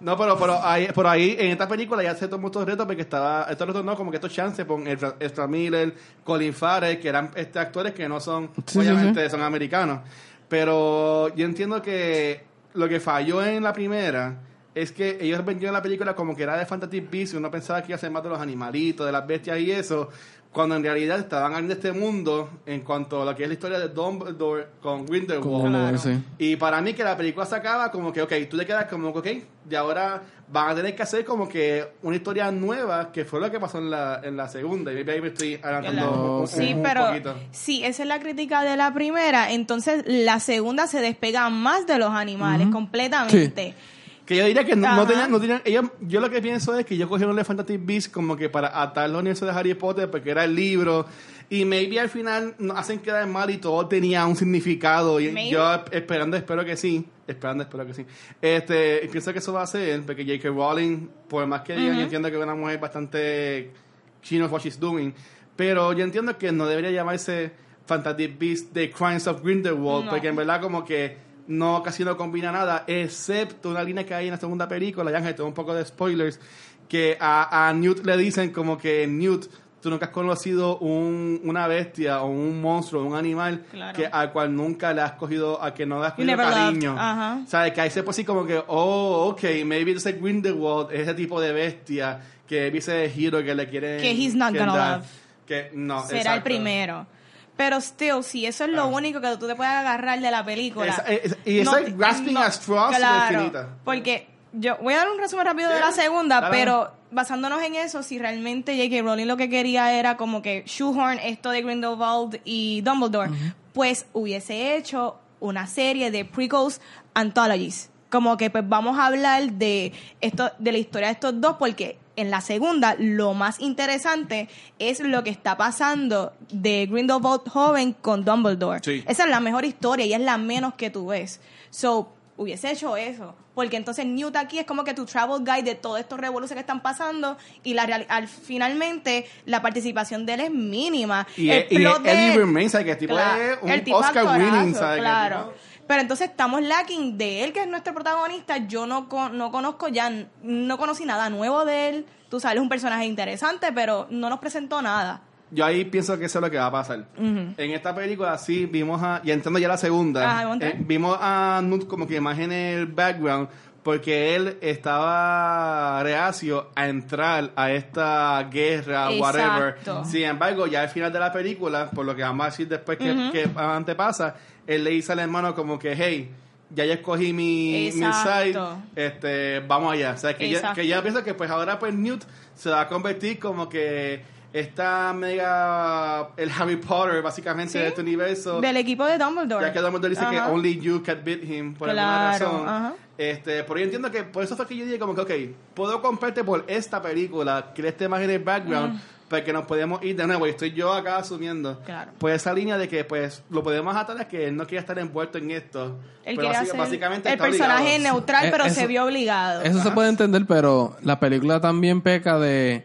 S4: No, pero, pero ahí, por ahí, en esta película ya se tomó estos retos porque estaba, estos retos no, como que estos chances con Ezra Miller, Colin Farrell, que eran este actores que no son,
S2: Sí, sí,
S4: obviamente, son americanos. Pero yo entiendo que lo que falló en la primera es que ellos vendieron la película como que era de Fantasy Beasts y uno pensaba que iba a ser más de los animalitos, de las bestias y eso, cuando en realidad estaban en este mundo en cuanto a lo que es la historia de Dumbledore con Grindelwald.
S3: Claro.
S2: sí.
S4: Y para mí que la película se acaba como que, ok, tú te quedas como que, ok, y ahora van a tener que hacer como que una historia nueva, que fue lo que pasó en la, en la segunda. Y maybe ahí me estoy adelantando un,
S3: Sí,
S4: un
S3: pero
S4: poquito.
S3: si esa es la crítica de la primera, entonces la segunda se despega más de los animales completamente.
S4: Que yo diría que no, no tenían, no tenían, ellos, yo lo que pienso es que ellos cogieron el Fantastic Beasts como que para atar los universo de Harry Potter porque era el libro y maybe al final nos hacen quedar mal y todo tenía un significado y
S3: Maybe.
S4: yo esperando espero que sí, esperando espero que sí. Este, pienso que eso va a ser porque J.K. Rowling, por más que digan, yo entiendo que es una mujer bastante she knows what she's doing, pero yo entiendo que no debería llamarse Fantastic Beasts The Crimes of Grindelwald
S3: No.
S4: porque en verdad como que no casi no combina nada, excepto una línea que hay en la segunda película, ya tengo un poco de spoilers, que a, a Newt le dicen como que Newt, tú nunca has conocido un, una bestia o un monstruo, un animal
S3: Claro.
S4: que al cual nunca le has cogido, a que no le has cogido cariño.
S3: Ajá.
S4: O sea, que ahí se puede así como que, oh, ok, maybe ese Grindelwald es ese tipo de bestia que dice el hero que le quiere
S3: Que he's not gonna love.
S4: Que no,
S3: Será el
S4: exacto.
S3: primero. Pero still, si eso es lo único que tú te puedes agarrar de la película.
S4: Esa- y es like
S3: te-
S4: grasping at straws
S3: claro. Porque yo voy a dar un resumen rápido de la segunda,
S4: Dale.
S3: pero basándonos en eso, si realmente J.K. Rowling lo que quería era como que shoehorn esto de Grindelwald y Dumbledore, pues hubiese hecho una serie de prequels anthologies. Como que pues vamos a hablar de esto, de la historia de estos dos, porque en la segunda lo más interesante es lo que está pasando de Grindelwald joven con Dumbledore.
S4: Sí.
S3: Esa es la mejor historia y es la menos que tú ves. So, hubiese hecho eso. Porque entonces Newt aquí es como que tu travel guide de todos estos revoluciones que están pasando y la reali- al finalmente la participación de él es mínima.
S4: Y,
S3: el
S4: y
S3: de
S4: Eddie
S3: él-
S4: Redmayne, ¿sabes? Que el tipo
S3: Claro,
S4: es un Oscar winning, ¿sabes? Que el
S3: Claro.
S4: tipo-
S3: Pero entonces estamos lacking de él, que es nuestro protagonista. Yo no, no conozco ya, no conocí nada nuevo de él. Tú sabes, es un personaje interesante, pero no nos presentó nada.
S4: Yo ahí pienso que eso es lo que va a pasar. En esta película sí vimos a, y entrando ya la segunda,
S3: Ajá, ¿vamos a entrar?
S4: eh, vimos a Newt como que más en el background porque él estaba reacio a entrar a esta guerra, whatever.
S3: Exacto.
S4: Sin embargo, ya al final de la película, por lo que vamos a decir después que, que antepasa, él le dice al hermano como que, hey, ya yo escogí mi, mi side,
S3: Exacto.
S4: este, vamos allá. O sea, que ya, que ya pienso que pues ahora pues Newt se va a convertir como que esta mega, el Harry Potter básicamente
S3: Sí.
S4: de este universo.
S3: Del equipo de Dumbledore.
S4: Ya que Dumbledore dice que
S3: Ajá.
S4: only you can beat him por
S3: Claro,
S4: alguna razón.
S3: ajá.
S4: Este, pero yo entiendo que por eso fue que yo dije como que, ok, puedo comprarte por esta película, que esté más en el background, porque nos podemos ir de nuevo. Y estoy yo acá asumiendo.
S3: Claro.
S4: Pues esa línea de que pues lo podemos atar a que él no quiere estar envuelto en esto.
S3: Él
S4: Pero básica- básicamente
S3: el
S4: está
S3: personaje
S4: obligado.
S3: neutral,
S2: Eh,
S3: pero
S2: eso-
S3: se vio obligado.
S2: Eso se puede entender, pero la película también peca de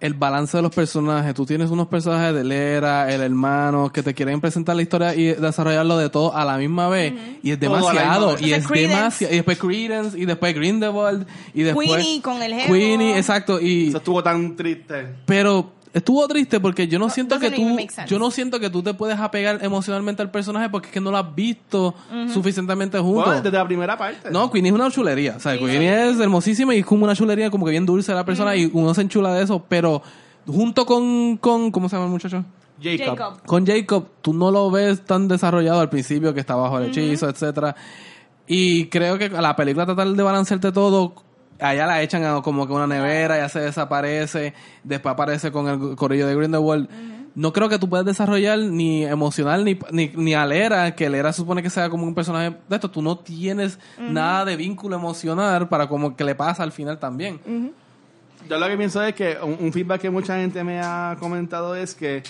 S2: el balance de los personajes. Tú tienes unos personajes de Lera, el hermano, que te quieren presentar la historia y desarrollarlo de todo a la misma vez. Y es demasiado. Y es demasiado. Y después Credence, y después Grindelwald, y después...
S3: Queenie con el jevo.
S2: Queenie, exacto. Y,
S4: Eso estuvo tan triste.
S2: pero estuvo triste porque yo no siento que tú yo no siento que tú te puedes apegar emocionalmente al personaje porque es que no lo has visto suficientemente juntos.
S4: Bueno, desde la primera parte.
S2: No, Queenie es una chulería. O sea, Queenie es hermosísima y es como una chulería, como que bien dulce la persona y uno se enchula de eso, pero junto con, con ¿cómo se llama el muchacho?
S4: Jacob.
S3: Jacob.
S2: Con Jacob, tú no lo ves tan desarrollado al principio que está bajo el hechizo, etcétera. Y creo que a la película tratar de balancearte todo, allá la echan a como que una nevera, ya se desaparece, después aparece con el corrillo de Grindelwald. No creo que tú puedas desarrollar ni emocional ni, ni, ni a Lera, que Lera supone que sea como un personaje de esto. Tú no tienes nada de vínculo emocional para como que le pasa al final también.
S4: Yo lo que pienso es que un, un feedback que mucha gente me ha comentado es que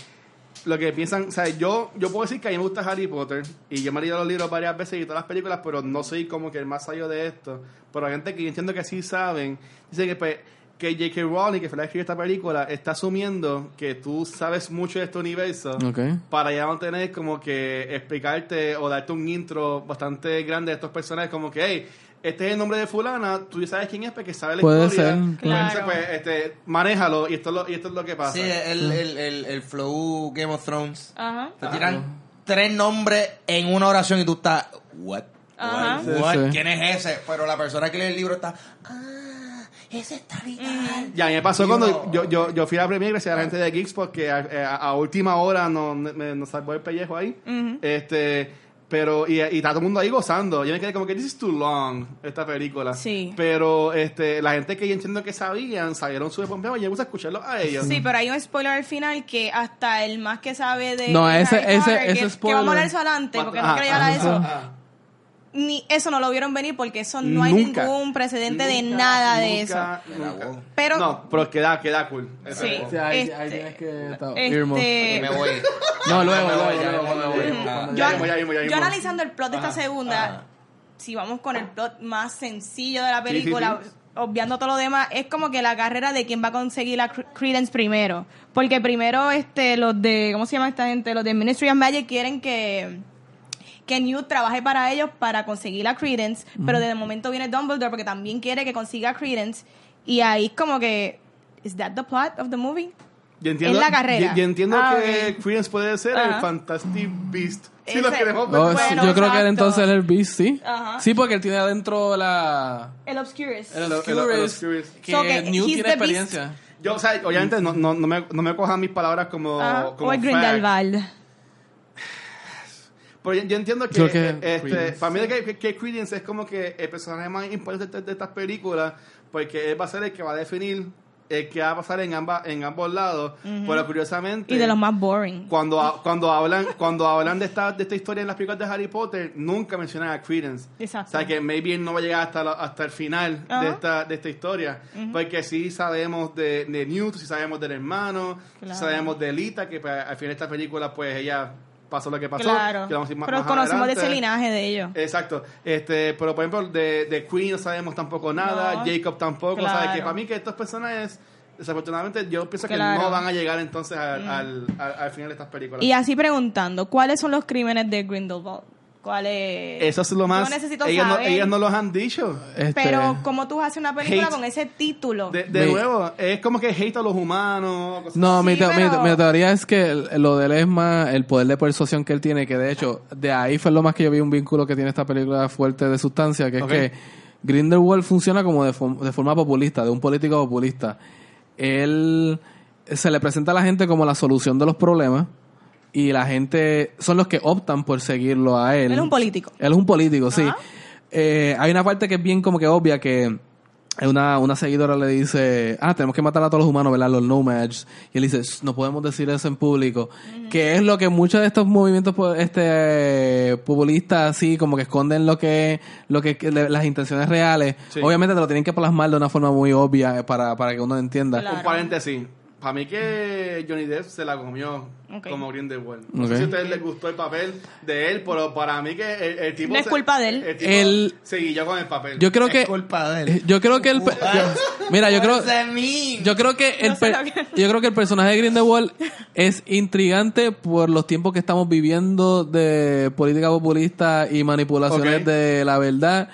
S4: lo que piensan, o sea, yo, yo puedo decir que a mí me gusta Harry Potter y yo me he leído los libros varias veces y todas las películas, pero no soy como que el más sabio de esto. Pero hay gente que yo entiendo que sí saben, dice que pues, que J.K. Rowling, que fue la que escribió esta película, está asumiendo que tú sabes mucho de este universo para ya no tener como que explicarte o darte un intro bastante grande de estos personajes como que, hey, este es el nombre de fulana, tú ya sabes quién es porque sabe la
S2: Puede
S4: historia.
S2: ser,
S4: Pues,
S3: claro.
S4: entonces, pues, este, manéjalo y esto, es lo, y esto es lo que pasa.
S1: Sí, el, el, el, el flow Game of Thrones.
S3: Ajá.
S1: Te tiran tres nombres en una oración y tú estás, what?
S3: Ajá.
S1: What?
S2: Sí,
S1: What?
S2: sí.
S1: ¿Quién es ese? Pero la persona que lee el libro está, ah, ese está vital.
S4: Ya, a mí me pasó
S1: Y
S4: cuando yo, yo, yo fui a la premier gracias a la gente de Geeks porque a, a- a última hora no, me, nos salvó el pellejo ahí. Este, pero, y, y está todo el mundo ahí gozando. Yo me quedé como que this is too long, esta película.
S3: Sí.
S4: Pero este, la gente que yo entiendo que sabían, salieron su pompeo y yo me gusta escucharlos a ellos.
S3: Sí, pero hay un spoiler al final que hasta el más que sabe de
S2: No, ese-
S3: Harry
S2: ese-
S3: Potter,
S2: ese
S3: que, que
S2: spoiler-
S3: vamos a hablar eso adelante porque no
S4: Ajá,
S3: quiero llegar a
S4: ajá,
S3: eso.
S4: ajá.
S3: Ni eso no lo vieron venir porque eso no hay
S4: Nunca.
S3: ningún precedente de
S4: Nunca,
S3: nada de eso.
S4: nunca.
S3: Pero
S4: No, pero queda, queda cool. Eso
S3: Sí.
S4: es.
S2: Sí, ahí,
S3: Este-
S2: ahí tienes que estar
S3: este-
S1: me voy.
S2: No, luego,
S1: Me voy,
S2: luego,
S3: yo, analizando el plot de esta segunda,
S1: ajá.
S3: si vamos con el plot más sencillo de la
S4: Sí, sí,
S3: película,
S4: sí.
S3: obviando todo lo demás, es como que la carrera de quién va a conseguir la cre- Credence primero. Porque primero este los de, ¿cómo se llama esta gente? Los de Ministry of Magic quieren que que Newt trabaje para ellos para conseguir la Credence, pero de momento viene Dumbledore porque también quiere que consiga Credence y ahí es como que ¿Is that the plot of the movie?
S4: Yo entiendo,
S3: En la carrera.
S4: Yo, yo entiendo
S3: Ah,
S4: que
S3: ok.
S4: Credence puede ser el
S3: Ajá.
S4: Fantastic Beast. Si lo queremos ver.
S2: Oh, sí,
S3: Bueno,
S2: yo creo que él entonces es el Beast, sí.
S3: Ajá.
S2: Sí, porque él tiene adentro la...
S3: El Obscurus.
S2: El
S4: el- el
S2: Obscurus, que
S3: So
S2: Newt
S3: he's
S2: tiene
S3: the Beast.
S2: experiencia.
S4: Yo, o sea, obviamente no, no, no, me, no me cojan mis palabras como.
S3: Ajá.
S4: como
S3: O el. Grindelwald.
S4: Pero yo, yo entiendo que,
S2: que
S4: eh, este,
S2: Credence.
S4: para mí que, que, Credence es como que el personaje más importante de, de estas películas, porque él va a ser el que va a definir el que va a pasar en, ambas en ambos lados. Pero curiosamente.
S3: Y de los más boring.
S4: Cuando, cuando hablan cuando hablan de esta, de esta historia en las películas de Harry Potter, nunca mencionan a Credence.
S3: Exacto.
S4: O sea que maybe él no va a llegar hasta, la- hasta el final de
S3: Ajá.
S4: esta, de esta historia. Porque sí sabemos de, de Newt, sí sabemos del hermano, sí
S3: Claro.
S4: sabemos de Lita, que pues, al final de esta película pues ella pasó lo que pasó.
S3: Claro.
S4: que vamos a ir más-
S3: Pero
S4: más
S3: conocemos de ese linaje de ellos.
S4: Exacto. Este, pero por ejemplo, de, de Queen no sabemos tampoco nada,
S3: No.
S4: Jacob tampoco.
S3: Claro.
S4: O sea, que para mí que estos personajes, desafortunadamente, yo pienso que no van a llegar entonces al, al, al- al final de estas películas.
S3: Y así preguntando, ¿cuáles son los crímenes de Grindelwald? ¿Cuáles?
S4: Eso es lo más...
S3: Yo necesito
S4: ellas, no, ellas no los han dicho.
S2: Este,
S3: Pero, ¿cómo tú haces una película
S4: Hate.
S3: con ese título?
S4: De, de
S2: Mi-
S4: nuevo, es como que hate a los humanos. cosas
S2: No, mi, mi- teoría es que lo de él es más el poder de persuasión que él tiene, que de hecho, de ahí fue lo más que yo vi un vínculo que tiene esta película fuerte de sustancia, que es que Grindelwald funciona como de forma populista, de un político populista. Él se le presenta a la gente como la solución de los problemas y la gente son los que optan por seguirlo a él.
S3: Él es un político.
S2: Él es un político, sí. Eh, hay una parte que es bien como que obvia que una, una seguidora le dice, ah, tenemos que matar a todos los humanos, ¿verdad? Los nomads. Y él dice, "Shh, no podemos decir eso en público. Que es lo que muchos de estos movimientos po- este populistas así como que esconden lo que, lo que, las intenciones reales.
S4: Sí.
S2: Obviamente te lo tienen que plasmar de una forma muy obvia eh, para, para que uno entienda.
S3: Claro.
S4: Un paréntesis. Para mí que Johnny Depp se la comió
S3: Ok.
S4: como Grindelwald. No sé si a ustedes les gustó el papel de él, pero para mí que el, el tipo...
S3: No es
S4: se-
S3: culpa de él.
S4: El tipo
S2: El-
S4: con el papel.
S2: Yo creo
S1: Es
S2: que.
S1: culpa de él.
S2: Yo creo que el. yo- mira, yo creo. Yo creo que el yo creo que el personaje de Grindelwald es intrigante por los tiempos que estamos viviendo de política populista y manipulaciones de la verdad.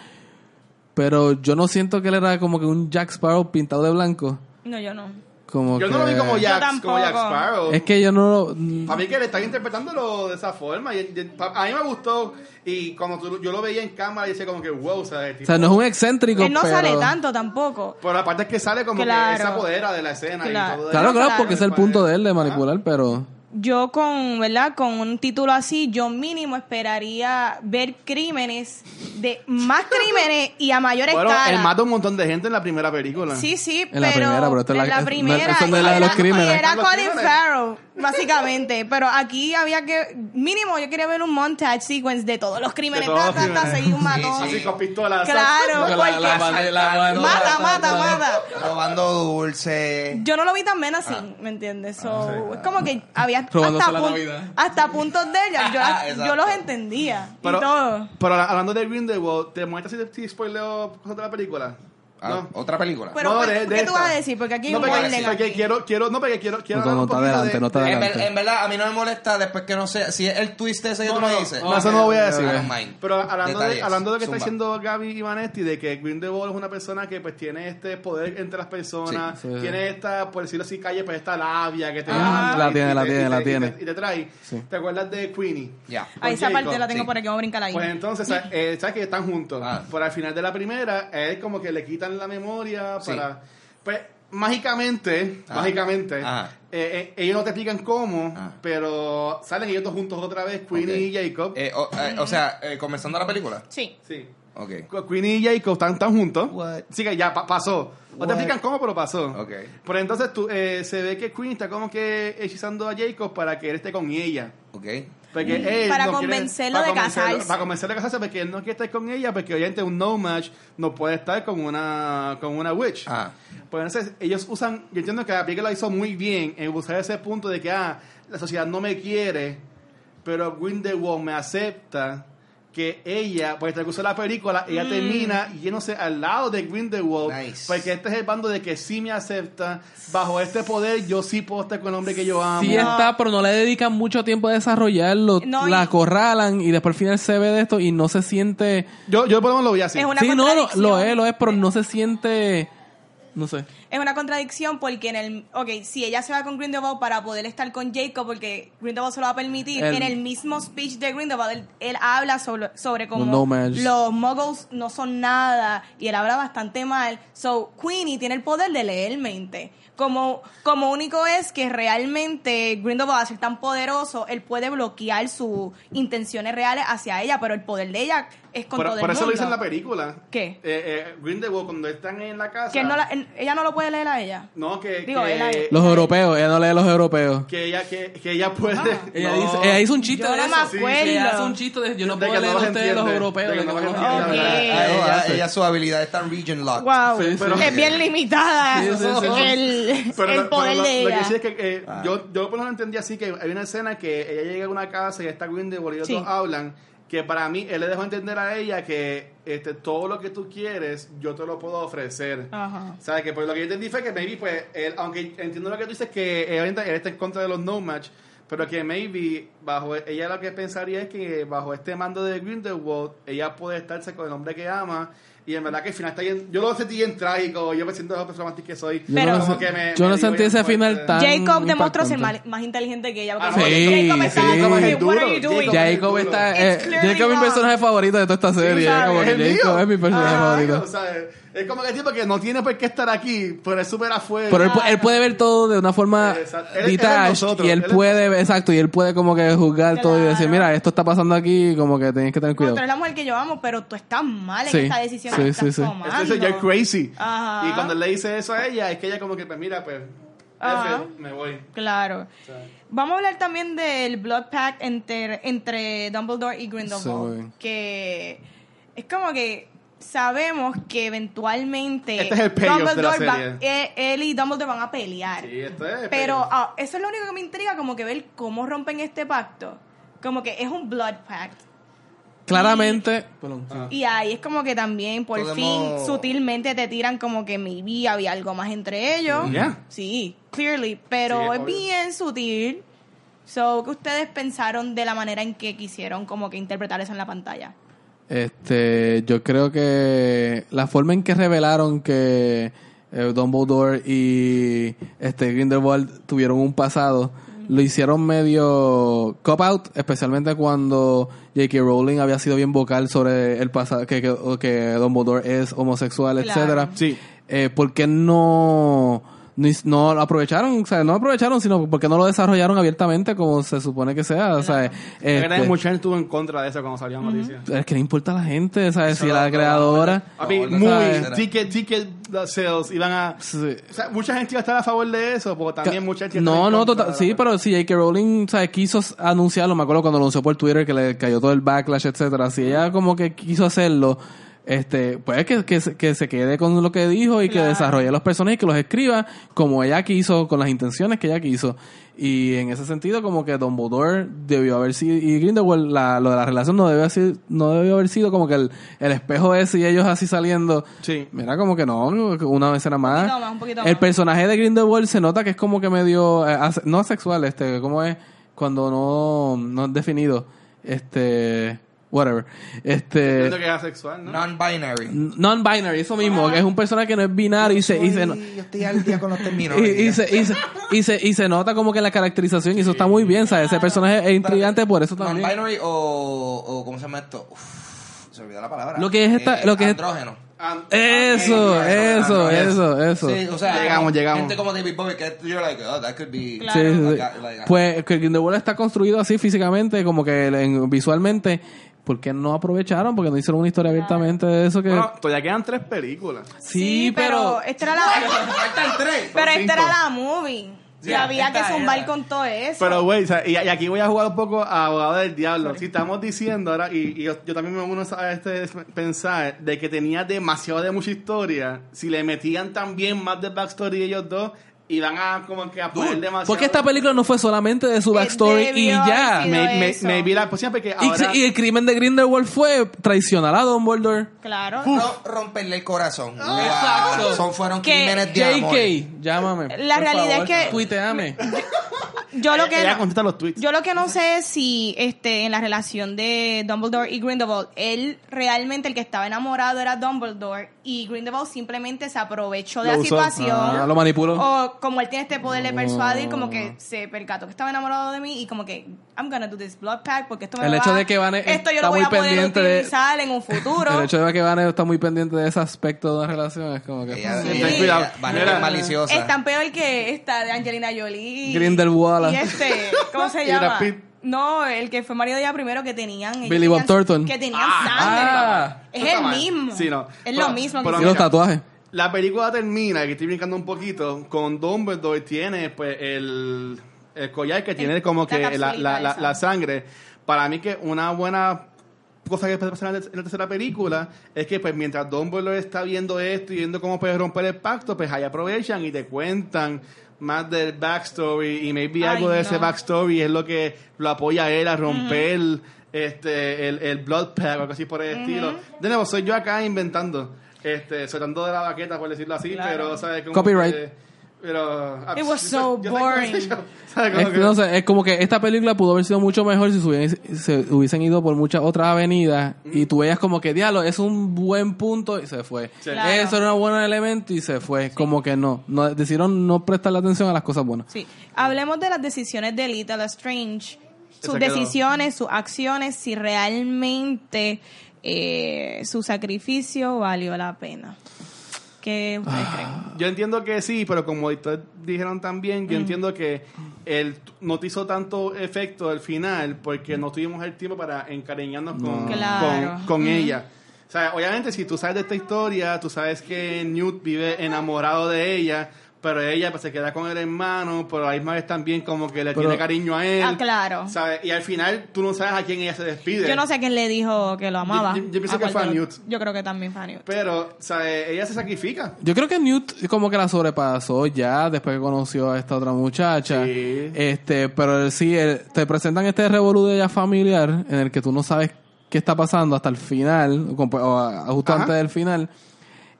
S2: Pero yo no siento que él era como que un Jack Sparrow pintado de blanco.
S3: No, yo no.
S2: Como
S4: Yo
S2: que-
S4: no lo vi como Jack,
S3: tampoco.
S4: como Jack Sparrow.
S2: Es que yo no.
S4: Para mí que le están interpretándolo de esa forma. Y, a mí me gustó. Y cuando tú- yo lo veía en cámara, dice como que wow, o sea, el
S2: O
S4: tipo-
S2: sea, no es un excéntrico.
S3: Él no
S2: pero-
S3: sale tanto tampoco.
S4: Pero la parte es que sale como
S3: Claro.
S4: que se apodera de la escena
S3: Claro.
S4: y todo.
S2: Claro,
S3: No,
S2: claro,
S3: claro.
S2: porque es el punto de él de manipular, pero.
S3: Yo con, ¿verdad? Con un título así, yo mínimo esperaría ver crímenes de más crímenes y a mayor
S4: Bueno,
S3: escala.
S4: él mata un montón de gente en la primera película.
S3: Sí, sí,
S2: En la
S3: pero
S2: primera, pero esta es la-
S3: en la
S2: es-
S3: primera
S2: no es la de
S3: y
S2: los
S3: era-
S2: crímenes.
S3: Colin. Farrell, básicamente. Pero aquí había que, mínimo yo quería ver un montage sequence de todos los crímenes,
S4: De todos
S3: ta,
S4: los
S3: ta, ta,
S4: crímenes.
S3: seguir un matón.
S4: Así con pistolas.
S3: Claro,
S2: Porque la- la-
S3: porque-
S2: la- <laughs> la-
S3: mata, mata, mata.
S1: Robando dulce.
S3: Yo no lo vi tan menacing, ¿me entiendes? So, es como que había
S2: Robándose
S3: hasta,
S2: la
S3: pun-
S2: Navidad.
S3: hasta puntos de ella. Yo, las- <laughs>
S1: Exacto.
S3: yo los entendía
S4: Pero,
S3: y todo.
S4: pero hablando de Grindelwald, ¿te muestras si, si spoileo cosas de la película?
S1: Ah,
S4: No.
S1: Otra película.
S3: Pero,
S4: No,
S3: ¿por-
S4: de-
S3: ¿por
S4: de
S3: ¿qué tú vas a decir? Porque aquí
S4: no, porque, porque quiero, quiero, no, porque quiero, quiero
S2: No,
S4: hablar
S2: no
S4: un
S2: te adelante,
S4: de-
S2: no te adelante.
S1: en verdad, a mí no me molesta después que no sé si es el twist ese que
S4: No,
S1: tú
S4: no,
S1: me dices.
S4: no, eso no lo voy a decir. Pero hablando de, hablando de lo que está diciendo Gaby Ivanetti, de que Grindelwald es una persona que pues tiene este poder entre las personas,
S2: Sí, sí.
S4: tiene esta, por decirlo así, calle, pues esta labia que te
S3: Ah.
S2: La tiene, la tiene, la tiene.
S4: Y te, trae. ¿Te acuerdas de Queenie?
S1: Ya.
S3: Ahí esa parte la tengo por aquí, vamos a brincar ahí.
S4: Pues entonces, ¿sabes, eh, ¿sabes que están juntos?
S1: Ah.
S4: Por al final de la primera, él como que le quitan la memoria
S1: Sí.
S4: para... Pues, mágicamente,
S1: Ah.
S4: mágicamente,
S1: Ah.
S4: eh, eh, ellos no te explican cómo,
S1: Ah.
S4: pero salen ellos dos juntos otra vez, Queenie
S1: Ok.
S4: y Jacob.
S1: Eh, o, eh, o sea, eh, comenzando la película.
S3: Sí.
S4: Sí.
S1: Ok.
S4: Queenie y Jacob están, están juntos.
S1: What?
S4: Así que ya pa- pasó. No
S1: What?
S4: te explican cómo, pero pasó.
S1: Ok.
S4: Pero entonces tú, eh, se ve que Queenie está como que hechizando a Jacob para que él esté con ella.
S1: Ok.
S4: Porque él
S3: Para
S4: no quiere-
S3: convencerlo
S4: para
S3: de
S4: convencerlo-
S3: casarse.
S4: Para convencerlo de casarse porque él no quiere estar con ella porque obviamente un no match no puede estar con una, con una witch.
S1: Ah.
S4: Pues entonces ellos usan, yo entiendo que la película lo hizo muy bien en buscar ese punto de que, ah, la sociedad no me quiere, pero Grindelwald me acepta que ella, por el transcurso de la película, ella termina yéndose al lado de Grindelwald,
S1: Nice.
S4: porque este es el bando de que sí me acepta, bajo este poder yo sí puedo estar con el hombre que yo amo.
S2: Sí está, pero no le dedican mucho tiempo a desarrollarlo.
S3: No,
S2: la
S3: y-
S2: acorralan y después al final se ve de esto y no se siente...
S4: Yo, yo por lo menos lo vi así.
S3: Es una
S2: sí, no, lo, lo es, lo es, pero no se siente... No sé.
S3: Es una contradicción porque en el... Ok, si ella se va con Grindelwald para poder estar con Jacob, porque Grindelwald se lo va a permitir,
S2: El-
S3: en el mismo speech de Grindelwald, él, él habla sobre, sobre cómo
S2: Los nomads.
S3: los muggles no son nada y él habla bastante mal. So, Queenie tiene el poder de leer mente. Como, como único es que realmente Grindelwald, al ser tan poderoso, él puede bloquear sus intenciones reales hacia ella, pero el poder de ella es con
S4: Por,
S3: todo
S4: por
S3: el
S4: eso lo dice en la película.
S3: ¿Qué?
S4: Eh, eh, Grindelwald, cuando están en la casa.
S3: Que no la- ella no lo puede leer a ella.
S4: No, que,
S3: Digo,
S4: que,
S3: él
S2: Los europeos, ella no lee a los europeos.
S4: que ella, que, que ella puede. <laughs>
S2: Ella,
S4: No.
S2: dice, ella hizo un chiste
S3: Yo
S2: de
S3: no
S2: eso.
S3: me
S2: Sí,
S3: acuerdo.
S2: ella hace un chiste de yo no
S4: De
S2: puedo leer a
S4: los
S2: ustedes los
S4: entiende,
S2: europeos.
S4: de que
S2: de
S4: no
S2: que
S4: los
S2: no los
S4: entiende.
S2: entiende.
S3: Ok.
S1: A
S2: Ella
S1: ella, ella su habilidad está region locked.
S3: Wow.
S2: Sí, sí,
S4: Pero-
S3: es bien limitada el,
S4: Pero,
S3: el
S4: lo-
S3: poder
S4: pero lo,
S3: de
S4: lo que
S3: ella.
S4: sí es que eh,
S1: Ah.
S4: yo, yo por lo entendí así que hay una escena que ella llega a una casa y está Grindelwald y ellos hablan que para mí él le dejó entender a ella que este todo lo que tú quieres yo te lo puedo ofrecer
S3: Ajá.
S4: ¿Sabes? Que pues lo que yo entendí fue que maybe, pues, él, aunque entiendo lo que tú dices, que él, él está en contra de los no match, pero que maybe, bajo ella lo que pensaría es que bajo este mando de Grindelwald, ella puede estarse con el hombre que ama, y en verdad que el final está bien, yo lo sentí bien trágico, yo me siento la persona más que soy.
S3: Pero-
S4: como que me-
S2: yo
S4: me
S2: no sentí ese final tan
S3: Jacob demostró ser más, más inteligente que ella.
S4: Ah,
S3: porque
S2: sí,
S3: Jacob
S2: sí.
S3: estaba
S2: Jacob
S3: como
S2: es
S3: que,
S4: el
S3: what
S4: duro.
S3: are you doing?
S4: Jacob
S2: Jacob está. Eh, Jacob es mi personaje favorito de toda esta serie. Jacob es mi personaje
S4: Ah,
S2: favorito.
S4: Es como que el tipo que no tiene por qué estar aquí, pero es súper afuera.
S2: Pero él, él puede ver todo de una forma
S4: Exacto. Él- nosotros,
S2: y él puede, exacto, y él puede como que juzgar todo y decir, mira, esto está pasando aquí, como que tienes que tener
S3: No,
S2: cuidado.
S3: tú eres la mujer que yo amo, pero tú estás mal en
S2: Sí.
S3: esta decisión
S2: Sí,
S3: que
S2: sí,
S3: estás
S2: sí.
S3: tomando.
S4: Eso ya es crazy.
S3: Ajá.
S4: Y cuando él le dice eso a ella, es que ella como que, pues mira, pues,
S3: Ajá.
S4: F, me voy.
S3: Claro.
S4: sea.
S3: Vamos a hablar también del Blood Pact entre, entre Dumbledore y Grindelwald.
S2: Sí.
S3: Que es como que sabemos que eventualmente
S4: Este es el payoff de la
S3: Dumbledore va- eh, él y Dumbledore van a pelear.
S4: Sí, esto es
S3: Pero ah, eso es lo único que me intriga, como que ver cómo rompen este pacto. Como que es un blood pact.
S2: Claramente, perdón, sí.
S3: Y ahí es como que también por
S1: Podemos-
S3: fin sutilmente te tiran como que maybe había algo más entre ellos.
S4: Yeah.
S3: Sí, clearly, pero
S4: Sí,
S3: es
S4: obvio.
S3: bien sutil. So, ¿qué ustedes pensaron de la manera en que quisieron como que interpretar eso en la pantalla?
S2: Este, yo creo que la forma en que revelaron que eh, Dumbledore y este Grindelwald tuvieron un pasado, lo hicieron medio cop out, especialmente cuando J.K. Rowling había sido bien vocal sobre el pasado, que, que, que Dumbledore es homosexual,
S3: Claro.
S2: etcétera.
S4: Sí.
S2: Eh, ¿Por qué no, no, lo aprovecharon? O sea, no aprovecharon, sino porque no lo desarrollaron abiertamente como se supone que sea. O sea,
S4: La verdad es
S2: este,
S4: que mucha gente estuvo en contra de eso cuando salió la noticia.
S2: es que no importa a la gente, ¿sabes? Si la creadora...
S4: Muy
S2: ¿sabes?
S4: ticket, ticket sales iban a...
S2: Sí.
S4: O sea, mucha gente iba a estar a favor de eso, porque también mucha gente a
S2: No, no, total, sí, pero si J.K. Rowling, ¿sabes? Quiso anunciarlo, me acuerdo cuando lo anunció por Twitter que le cayó todo el backlash, etcétera. Si ella como que quiso hacerlo, este, pues que, que, se- que se quede con lo que dijo y que desarrolle los personajes y que los escriba como ella quiso, con las intenciones que ella quiso. Y en ese sentido, como que Dumbledore debió haber sido, y Grindelwald, la, lo de la relación no debió, haber, no debió haber sido como que el, el espejo ese y ellos así saliendo.
S4: Sí.
S2: Mira, como que no, una vez era más.
S3: poquito más, un poquito
S2: el
S3: más.
S2: personaje de Grindelwald se nota que es como que medio, eh, no asexual, este, como es cuando no, no es definido, este, whatever, este,
S4: Entiendo que es asexual, ¿no?
S1: Non-binary.
S2: non-binary, eso mismo, que es un personaje que no es binario y se, y se,
S1: Soy- yo estoy al día con los términos. <laughs>
S2: y, y se, y, se, y, se, y se nota como que la caracterización y eso está muy bien, ¿sabes? Ese personaje es intrigante por eso también.
S1: Non-binary o, o. ¿Cómo se llama esto? Uf, se olvidó la palabra.
S2: Lo que es esta-
S1: Eh,
S2: lo que es-
S1: Andrógeno.
S4: Ah,
S2: Eso, eso, eso, eso.
S1: Sí, o sea,
S4: Llegamos,
S1: como
S4: llegamos.
S1: Gente como David Bowie, que you're like, oh, that could be.
S3: Claro.
S2: Sí, sí, sí.
S1: Like, like-
S2: Pues que Grindelwald está construido así físicamente, como que en- visualmente. ¿Por qué no aprovecharon? Porque no hicieron una historia abiertamente de eso que...
S4: Bueno, todavía quedan tres películas.
S2: sí, pero...
S3: esta era la
S1: Faltan tres.
S3: pero esta era la movie. Y había que zumbar
S1: era.
S3: con todo eso.
S4: Pero, güey, o sea, y, y aquí voy a jugar un poco a abogado del diablo. Si estamos diciendo ahora, y, y yo, yo también me uno a este pensar de que tenía demasiado de mucha historia, si le metían también más de backstory ellos dos, iban a como que a poner demasiado.
S2: Porque esta película no fue solamente de su backstory y ya.
S4: me, me,
S3: eso.
S4: me vi la posición porque
S2: Y,
S4: ahora...
S2: y el crimen de Grindelwald fue traicionar a Dumbledore.
S3: Claro.
S1: No romperle el corazón. Wow.
S2: Exacto.
S1: Son, fueron
S3: Que
S1: crímenes de amor.
S2: JK, llámame.
S3: La realidad
S2: favor,
S3: es que-
S2: Tuiteame. <laughs>
S3: Yo lo que
S4: ella
S3: no-
S4: contesta los tweets.
S3: Yo lo que no sé es si este en la relación de Dumbledore y Grindelwald, él realmente el que estaba enamorado era Dumbledore y Grindelwald simplemente se aprovechó de
S4: Lo
S3: la
S4: usó.
S3: situación.
S2: Ah, lo manipuló.
S3: O como él tiene este poder de persuadir, como que se percató que estaba enamorado de mí y como que I'm gonna do this blood pact porque esto me
S2: El
S3: va-
S2: hecho de que Vane
S3: esto yo
S2: está
S3: lo voy
S2: muy
S3: a poder
S2: pendiente de-
S3: utilizar en un <laughs> futuro.
S2: El hecho de que Vanessa está muy pendiente de ese aspecto de la relación es como que...
S1: Ella,
S3: Sí.
S1: ella-
S3: Ten
S4: cuidado.
S1: ella- Vanessa
S4: Mira.
S1: es maliciosa.
S3: Es tan peor que esta de Angelina Jolie. y-
S2: Grindelwald.
S3: Y este, ¿cómo se <laughs> llama?
S4: Pitt.
S3: No, el que fue marido de ella primero que tenían.
S2: Billy Bob
S3: tenían-
S2: Thornton.
S3: Que tenían
S2: Ah.
S3: sangre. es el
S4: mal.
S3: mismo.
S4: Sí, no.
S3: Es
S4: Pero-
S3: lo mismo.
S4: pero
S3: que
S2: Y los tatuajes.
S4: La película termina, que estoy brincando un poquito, con Dumbledore tiene pues el, el collar que tiene como que la, la, la, la sangre. Para mí que una buena cosa que puede pasar en la- tercera película es que pues mientras Dumbledore está viendo esto y viendo cómo puede romper el pacto, pues ahí aprovechan y te cuentan más del backstory y maybe
S3: Ay,
S4: algo de
S3: no.
S4: ese backstory es lo que lo apoya a él a romper este el, el blood pack o algo así por el estilo. De nuevo, soy yo acá inventando, este, soltando de la baqueta por decirlo así,
S3: Claro.
S4: pero sabes como
S2: Copyright.
S4: que- pero ah,
S3: It was so
S4: yo
S3: boring. <laughs>
S2: Es,
S4: que-
S2: no sé, es como que esta película pudo haber sido mucho mejor si se hubiesen, se hubiesen ido por muchas otras avenidas y tú veías como que, diablo, es un buen punto y se fue.
S4: Sí.
S3: Claro.
S2: Eso era un buen elemento y se fue. Como que no, no. Decidieron no prestarle atención a las cosas buenas.
S3: Sí. Hablemos de las decisiones de Little Strange. Sus decisiones, sus acciones, si realmente eh, su sacrificio valió la pena. ¿Qué ustedes creen?
S4: Yo entiendo que sí, pero como ustedes dijeron también,
S3: Mm.
S4: yo entiendo que el, no te hizo tanto efecto al final porque no tuvimos el tiempo para encariñarnos con,
S3: Claro.
S4: con, con
S3: Mm.
S4: ella. O sea, obviamente si tú sabes de esta historia, tú sabes que Newt vive enamorado de ella, pero ella pues se queda con el hermano, pero a la misma vez también como que le
S2: Pero-
S4: tiene cariño a él.
S3: Ah, claro.
S4: ¿sabes? Y al final tú no sabes a quién ella se despide.
S3: Yo no sé quién le dijo que lo amaba.
S4: Yo- yo- yo pienso que fue a Newt.
S3: Yo creo que también fue a Newt.
S4: Pero, ¿sabes? Ella se sacrifica.
S2: Yo creo que Newt como que la sobrepasó ya después que conoció a esta otra muchacha.
S4: Sí.
S2: Este, pero sí, el- te presentan este revolú de ella familiar en el que tú no sabes qué está pasando hasta el final, o justo
S4: Ajá.
S2: antes del final.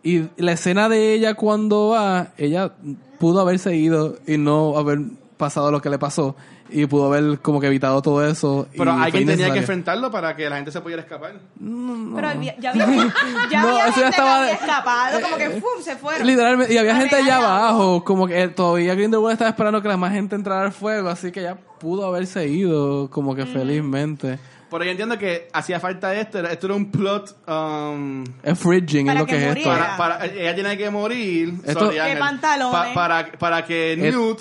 S2: Y la escena de ella cuando va, ella pudo haberse ido y no haber pasado lo que le pasó. Y pudo haber como que evitado todo eso. y
S4: Pero alguien tenía que enfrentarlo para que la gente se pudiera escapar.
S3: Pero había- ya había, ya <laughs>
S2: No,
S3: había
S2: eso ya estaba-
S3: que había escapado, como que ¡fum! se fueron.
S2: Literalmente, y había gente allá abajo, como que eh, todavía Grindelwald estaba esperando que la más gente entrara al fuego, así que ya pudo haberse ido, como que felizmente.
S4: Pero yo entiendo que hacía falta esto. era- Esto era un plot. um,
S2: Es fridging,
S3: Para
S2: es lo
S3: que
S2: que, es esto.
S4: para, para- ella tiene que morir.
S2: Esto-
S4: sorry,
S2: ¿Qué
S4: Ángel.
S3: pantalones?
S4: Pa- para, para que Newt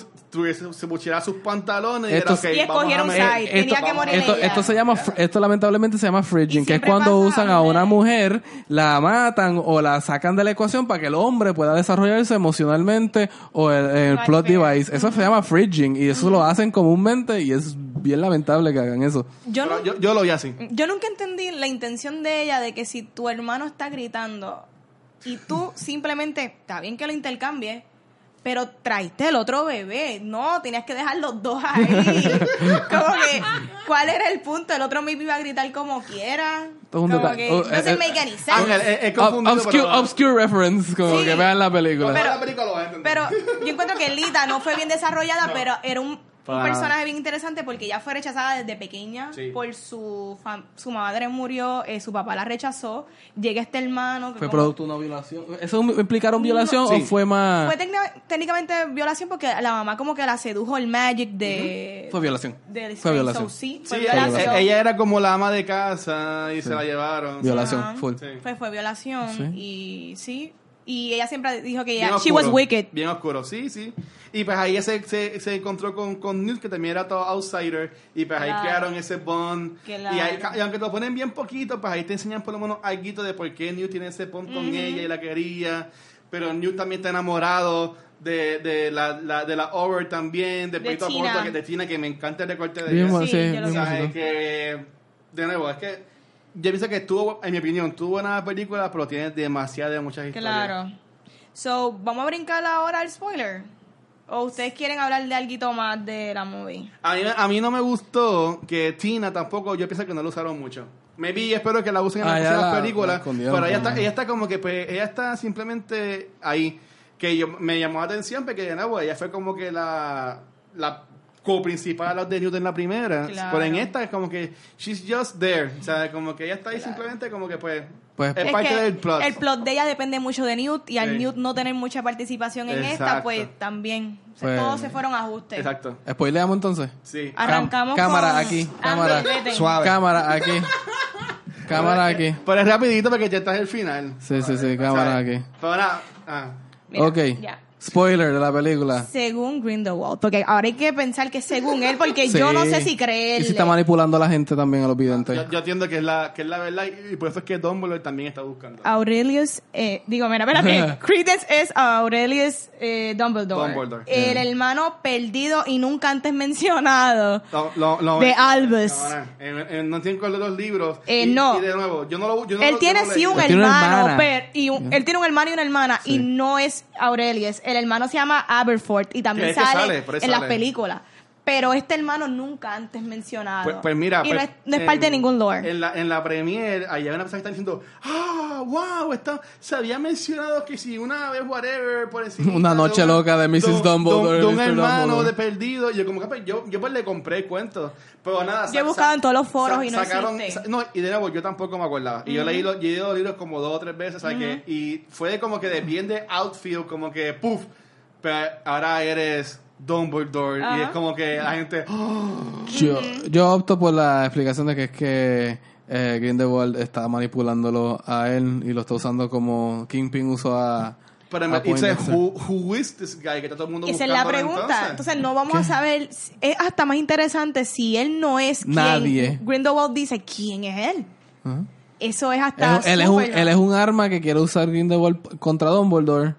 S4: se pusiera sus pantalones y era, ok,
S3: Y
S4: vamos a
S3: escogieron side. Tenía que morir
S2: esto,
S3: ella.
S2: esto se llama, esto lamentablemente se llama fridging, que es cuando
S3: pasa
S2: usan
S3: a
S2: a una mujer, la matan o la sacan de la ecuación para que el hombre pueda desarrollarse emocionalmente o el, el
S3: No,
S2: plot device. Eso se llama fridging y eso lo hacen comúnmente y es bien lamentable que hagan eso.
S3: Yo, no-
S4: yo, yo lo vi así.
S3: yo nunca entendí la intención de ella de que si tu hermano está gritando y tú simplemente, está bien que lo intercambies, pero traiste el otro bebé. No, tenías que dejar los dos ahí. <laughs> como que, ¿cuál era el punto? El otro me iba a gritar como quiera.
S2: Esto es un
S3: Como que
S2: Oh,
S3: doesn't
S2: eh, eh,
S3: make any sense.
S4: Ángel, es, es
S2: Ob-
S4: confundido,
S2: obscure, reference, como
S3: Sí.
S2: que vean la película.
S3: Pero-
S4: la película lo va a entender.
S3: Pero yo encuentro que Lita no fue bien desarrollada, pero era un
S4: Para nada.
S3: personaje bien interesante porque ella fue rechazada desde pequeña
S4: Sí.
S3: por su fam- su madre murió, eh, su papá la rechazó, llega este hermano que
S2: ¿Fue
S3: como-
S2: producto de una violación? ¿Eso implicaron violación o fue más...?
S3: fue técnicamente violación porque la mamá como que la sedujo el magic de
S2: Fue violación. Fue violación.
S3: So, sí, fue
S4: ella,
S3: violación.
S4: ella era como la ama de casa y se la llevaron.
S2: Violación, full.
S4: Sí.
S3: Fue, fue violación
S2: Sí.
S3: y sí. Y ella siempre dijo que ella, she was wicked.
S4: Bien oscuro, sí, sí. Y pues ahí se, se, se encontró con, con Newt, que también era todo outsider. Y pues ahí
S3: Claro.
S4: crearon ese bond.
S3: Claro.
S4: Y, ahí, y aunque te lo ponen bien poquito, pues ahí te enseñan por lo menos algo de por qué Newt tiene ese bond con ella y la quería. Pero Newt también está enamorado de, de la, la, de la Over también, de,
S3: De
S4: Pito
S3: Tina.
S4: Porto, que de Tina, que me encanta el recorte de ella.
S3: Sí,
S2: sí,
S3: yo lo
S2: bien
S4: O sea, es que, de nuevo, es que yo pienso que tuvo, en mi opinión, tuvo una película, pero tiene demasiadas, muchas historias.
S3: Claro. So, vamos a brincar ahora al spoiler. ¿O ustedes quieren hablar de algo más de la movie?
S4: A mí, a mí no me gustó que Tina tampoco, yo pienso que no lo usaron mucho. Maybe espero que la usen en
S2: Ah,
S4: las próximas películas, pero ella está, ella está como que, pues, ella está simplemente ahí. Que yo, me llamó la atención porque, de nuevo, ella fue como que la, la co-principal de Newt en la primera.
S3: Claro.
S4: Pero en esta es como que, she's just there. O sea, como que ella está ahí simplemente como que, pues,
S2: Pues-
S4: es
S3: Es
S4: parte
S3: que
S4: del plot.
S3: El plot de ella depende mucho de Newt y al
S4: Sí.
S3: Newt no tener mucha participación en esta, pues también. O sea,
S2: Pues-
S3: todos se fueron a ajustes.
S4: Exacto.
S2: ¿Spoileamos entonces?
S4: Sí.
S3: Arrancamos
S2: Cam- cámara
S3: con-
S2: aquí, cámara.
S1: Suave.
S2: Cámara aquí. Cámara aquí.
S4: Pero es rapidito porque ya está en el final.
S2: Sí, sí, sí,
S4: O sea,
S2: cámara aquí.
S4: Pero nada, ah.
S3: Mira,
S2: ok.
S3: ya.
S2: Spoiler de la película.
S3: Según Grindelwald, porque ahora hay que pensar que según él, porque
S2: Sí.
S3: yo no sé si
S2: Y
S3: creerle.
S2: si está manipulando a la gente también, a los videntes.
S4: Yo, yo entiendo que es la que es la verdad y por eso es que Dumbledore también está buscando.
S3: Aurelius, eh, digo, mira, espérate, <laughs> Credence es Aurelius eh, Dumbledore,
S4: Dumbledore.
S3: el hermano perdido y nunca antes mencionado
S4: Lo- lo- lo-
S3: de Albus.
S4: No, no, en- en- no tienen con los libros.
S3: Eh,
S4: y,
S3: no.
S4: Y de nuevo, yo no lo. Yo no
S3: él tiene sí un
S2: Él
S3: hermano, pero, y un- él tiene un hermano y una hermana y no es Aurelius. El hermano se llama Aberforth y también
S4: Que es que
S3: sale,
S4: sale, por ahí
S3: en las
S4: sale.
S3: películas. Pero este hermano nunca antes mencionado.
S4: Pues, pues mira,
S3: y
S4: pues,
S3: no es, no es
S4: en-
S3: parte de ningún lore.
S4: En la, en la premiere, allá hay una persona que está diciendo, ah, wow, está, se había mencionado que si una vez, whatever, por encima. <laughs>
S2: Una
S4: de
S2: noche loca de Mrs. Dumbledore,
S4: De, un hermano
S2: Dumbledore.
S4: de perdido. Y yo, como que, pues, yo, yo pues le compré el cuento. Pero nada,
S3: Yo he buscado en todos los foros y no
S4: sacaron, No, y de nuevo, yo tampoco me acordaba. Y yo leí los, yo leído los libros como dos o tres veces, ¿sabes qué? Y fue como que de bien de outfield, como que, puff, pero ahora eres Dumbledore. Y es como que la gente, "Oh".
S2: Yo, yo opto por la explicación de que es que eh, Grindelwald está manipulándolo a él y lo está usando como Kingpin usó a.
S4: Pero me dice, who, who is this guy? Que está todo el mundo
S3: Esa es la pregunta. Entonces, no vamos a saber. Es hasta más interesante si él no es quien
S2: Nadie.
S3: Grindelwald dice quién es él. Eso es hasta.
S2: Él, él es un, él es un arma que quiere usar Grindelwald contra Dumbledore.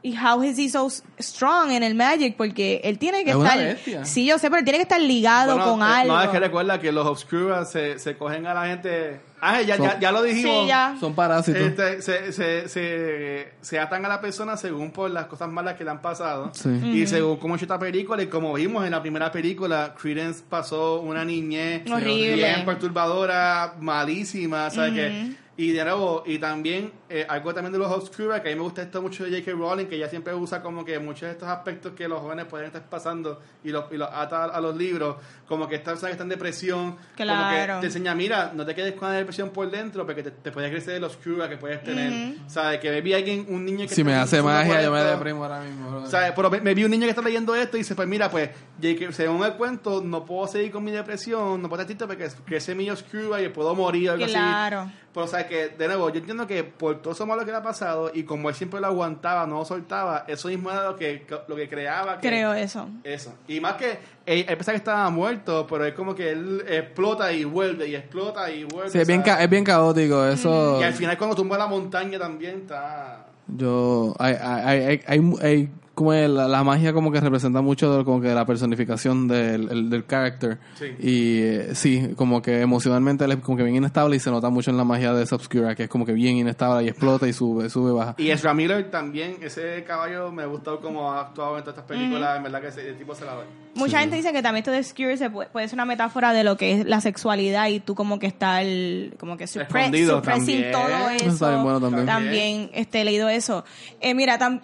S3: Y how is he so strong en el Magic porque él tiene que
S2: Es una
S3: estar
S2: bestia.
S3: sí yo sé pero él tiene que estar ligado
S4: Bueno,
S3: con
S4: eh,
S3: algo
S4: No, es que recuerda que los Obscura se, se cogen a la gente. Ah, ya,
S2: Son-
S4: ya, ya lo dijimos.
S3: sí ya
S2: Son parásitos.
S4: Este, se, se, se, se atan a la persona según por las cosas malas que le han pasado.
S2: Sí.
S4: Y según cómo hecho esta película, y como vimos en la primera película, Credence pasó una niñez
S3: Horrible.
S4: bien perturbadora, malísima, ¿sabes qué? Y de nuevo, y también eh, algo también de los Obscura, que a mí me gusta esto mucho de J.K. Rowling, que ella siempre usa como que muchos de estos aspectos que los jóvenes pueden estar pasando y los, y los ata a los libros, como que esta persona que está en depresión, como
S3: Claro.
S4: que te enseña, mira, no te quedes con la depresión por dentro, porque te, te puede crecer el Obscura que puedes tener. ¿Sabes? Que vi alguien, un niño que
S2: Si me hace magia, yo me deprimo ahora mismo. bro.
S4: ¿Sabes? Pero me, me vi un niño que está leyendo esto y dice, pues mira, pues, J.K. según el cuento, no puedo seguir con mi depresión, no puedo estar triste porque crece mi Obscura y puedo morir o algo así.
S3: claro
S4: Pero, o sea, que, de nuevo, yo entiendo que por todo eso malo que le ha pasado y como él siempre lo aguantaba, no lo soltaba, eso mismo era lo que, lo que creaba. Que,
S3: creo eso
S4: Eso. Y más que, él, él pensaba que estaba muerto, pero es como que él explota y vuelve, y explota y vuelve.
S2: Sí, es bien, ca- es bien caótico. Eso.
S4: Y al final cuando tumba la montaña también está...
S2: Yo. Hay, hay, hay, hay, hay- como la, la magia como que representa mucho de, como que la personificación del, el- del character.
S4: Sí.
S2: Y eh, sí, como que emocionalmente él es como que bien inestable y se nota mucho en la magia de Obscura, que es como que bien inestable y explota y sube, sube, baja.
S4: Y Ezra Miller también, ese caballo me gustó como ha actuado en todas estas películas, en verdad que ese, el tipo se la doy.
S3: Mucha gente dice que también esto de Obscure se puede, puede ser una metáfora de lo que es la sexualidad y tú como que está el, como que supre-
S4: Escondido
S3: suppressing
S4: también.
S3: todo
S2: Eso
S3: eso.
S2: está bien bueno también.
S3: También, este, he leído eso. Eh, mira, tam-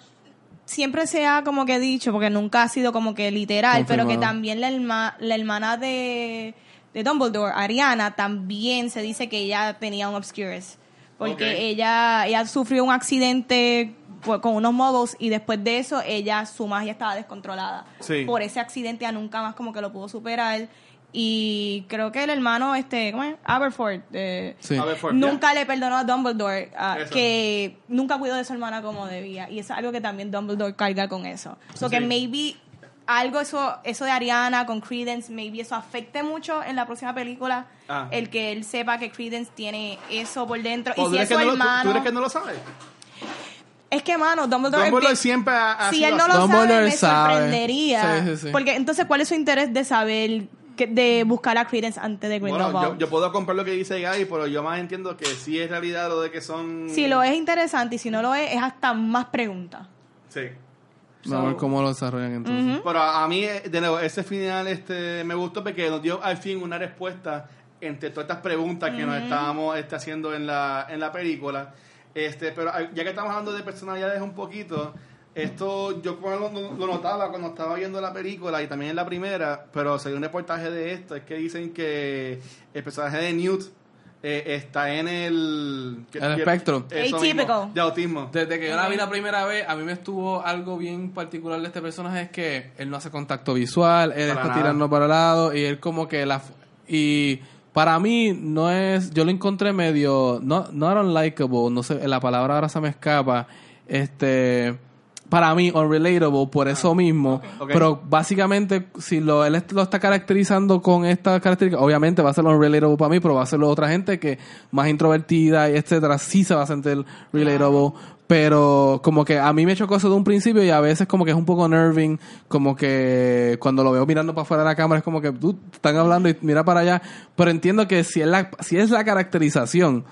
S3: siempre se ha como que dicho, porque nunca ha sido como que literal, pero que también la, herma- la hermana de, de Dumbledore, Ariana, también se dice que ella tenía un Obscurus. Porque ella, ella sufrió un accidente pues, con unos muggles y después de eso ella su magia estaba descontrolada
S4: Sí.
S3: por ese accidente ya nunca más como que lo pudo superar y creo que el hermano este ¿cómo es? Aberford eh,
S2: Sí.
S4: Aberford,
S3: nunca le perdonó a Dumbledore ah, que nunca cuidó de su hermana como debía y es algo que también Dumbledore carga con eso so que
S4: Sí.
S3: maybe algo eso eso de Ariana con Credence maybe eso afecte mucho en la próxima película
S4: Ah.
S3: el que él sepa que Credence tiene eso por dentro
S4: ¿O
S3: y si es su
S4: que no lo- tú-
S3: hermano
S4: ¿Tú crees que no lo sabes?
S3: es que, mano, Dumbledore...
S4: siempre ha, ha
S3: si
S4: sido
S3: él no
S4: así.
S3: lo
S2: Dumbledore
S3: sabe, me
S2: sabe.
S3: sorprendería.
S2: Sí, sí, sí.
S3: Porque entonces, ¿cuál es su interés de saber, que, de buscar a Credence antes de
S4: Bueno,
S3: Grindelwald?
S4: yo, yo puedo comprar lo que dice Gaby, pero yo más entiendo que sí es realidad lo de que son...
S3: Si lo es interesante y si no lo es, es hasta más preguntas.
S4: Sí.
S2: Vamos a ver cómo lo desarrollan entonces.
S4: Pero a, a mí, de nuevo, ese final este, me gustó porque nos dio al fin una respuesta entre todas estas preguntas que nos estábamos este, haciendo en la, en la película. Este, pero ah, ya que estamos hablando de personalidades un poquito, esto yo lo, lo- notaba cuando estaba viendo la película y también en la primera, pero salió un reportaje de esto, es que dicen que el personaje de Newt eh, está en el... que-
S2: El espectro.
S3: Atípico.
S4: de autismo.
S2: Desde que yo la vi la primera vez, a mí me estuvo algo bien particular de este personaje, es que él no hace contacto visual, él
S4: Para
S2: está
S4: nada.
S2: tirando para el lado y él como que la... Y para mí no es... Yo lo encontré medio... No, no era unlikable, no sé, la palabra ahora se me escapa. Este... Para mí, unrelatable, por eso mismo.
S4: Ok.
S2: Pero básicamente, si lo, él lo está caracterizando con esta característica, obviamente va a ser unrelatable para mí, pero va a serlo otra gente que más introvertida y etcétera, sí se va a sentir relatable. Pero como que a mí me chocó eso de un principio y a veces como que es un poco nerving, como que cuando lo veo mirando para afuera de la cámara es como que tú están hablando y mira para allá. Pero entiendo que si es la, si es la caracterización,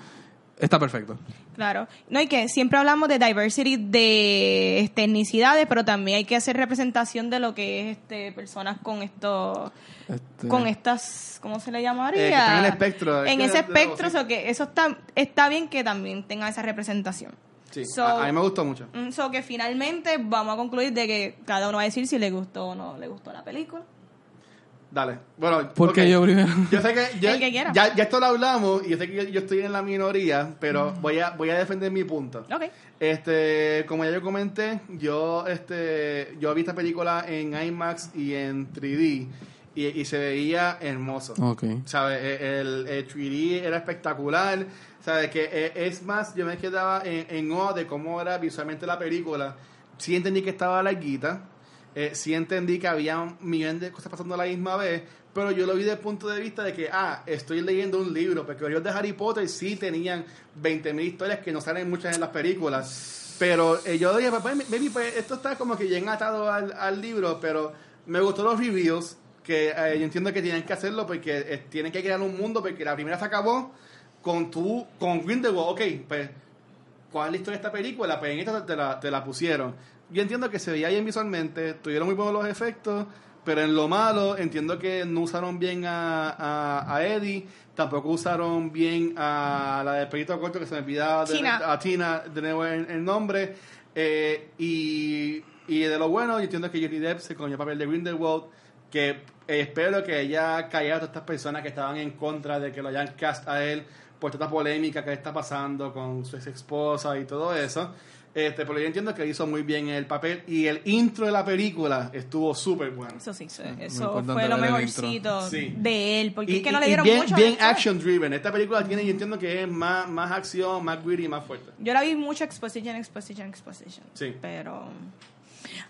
S2: está perfecto.
S3: Claro. No, y que siempre hablamos de diversity de este, etnicidades, pero también hay que hacer representación de lo que es este personas con estos
S2: Este,
S3: con estas ¿cómo se le llamaría?
S4: Eh, que están en el espectro, es
S3: En ese espectro,
S4: sí.
S3: so que eso está está bien que también tenga esa representación.
S4: Sí,
S3: So-
S4: a, a mí me gustó mucho.
S3: Mm, So que finalmente vamos a concluir de que cada uno va a decir si le gustó o no le gustó la película.
S4: Dale. Bueno,
S2: Porque yo primero.
S4: Yo sé que, yo- ya, ya esto lo hablamos y yo sé que yo, yo estoy en la minoría, pero voy a voy a defender mi punto.
S3: Ok.
S4: Este, como ya yo comenté, yo este yo vi esta película en IMAX y en 3D y, y se veía hermoso.
S2: Ok.
S4: ¿Sabes? E, El, el 3D era espectacular. ¿Sabes? Que eh, es más, yo me quedaba en, en awe de cómo era visualmente la película. Sí entendí que estaba larguita. Eh, sí entendí que había un millón de cosas pasando a la misma vez. Pero yo lo vi desde el punto de vista de que, ah, estoy leyendo un libro. Porque los de Harry Potter sí tenían 20.000 historias que no salen muchas en las películas. Pero eh, yo dije, pues, maybe, pues, esto está como que bien atado al, al libro, pero me gustó los reviews, que eh, yo entiendo que tienen que hacerlo porque eh, tienen que crear un mundo, porque la primera se acabó con tu, con Grindelwald, ok, pues, ¿cuál historia de esta película? Pues en esta te la, te la pusieron. Yo entiendo que se veía bien visualmente, tuvieron muy buenos los efectos, pero en lo malo entiendo que no usaron bien a, a, a Eddie, tampoco usaron bien a la de Perito Corto, que se me olvidaba de,
S3: Tina.
S4: a Tina, de nuevo el, el nombre. Eh, y, y de lo bueno, yo entiendo que Johnny Depp se cogió el papel de Grindelwald, que espero que ella callara a todas estas personas que estaban en contra de que lo hayan cast a él por toda esta polémica que está pasando con su ex esposa y todo eso. Este, pero yo entiendo que hizo muy bien el papel y el intro de la película estuvo súper bueno.
S3: Eso sí, eso,
S2: me
S3: eso
S2: importante
S3: fue lo mejorcito
S4: Sí.
S3: de él, porque
S4: Y,
S3: es que no
S4: y-
S3: le
S4: y
S3: dieron
S4: bien,
S3: mucho.
S4: bien action driven. Esta película tiene, yo entiendo que es más, más acción, más gritty, más fuerte.
S3: Yo la vi mucho exposition, exposition, exposition.
S4: Sí.
S3: Pero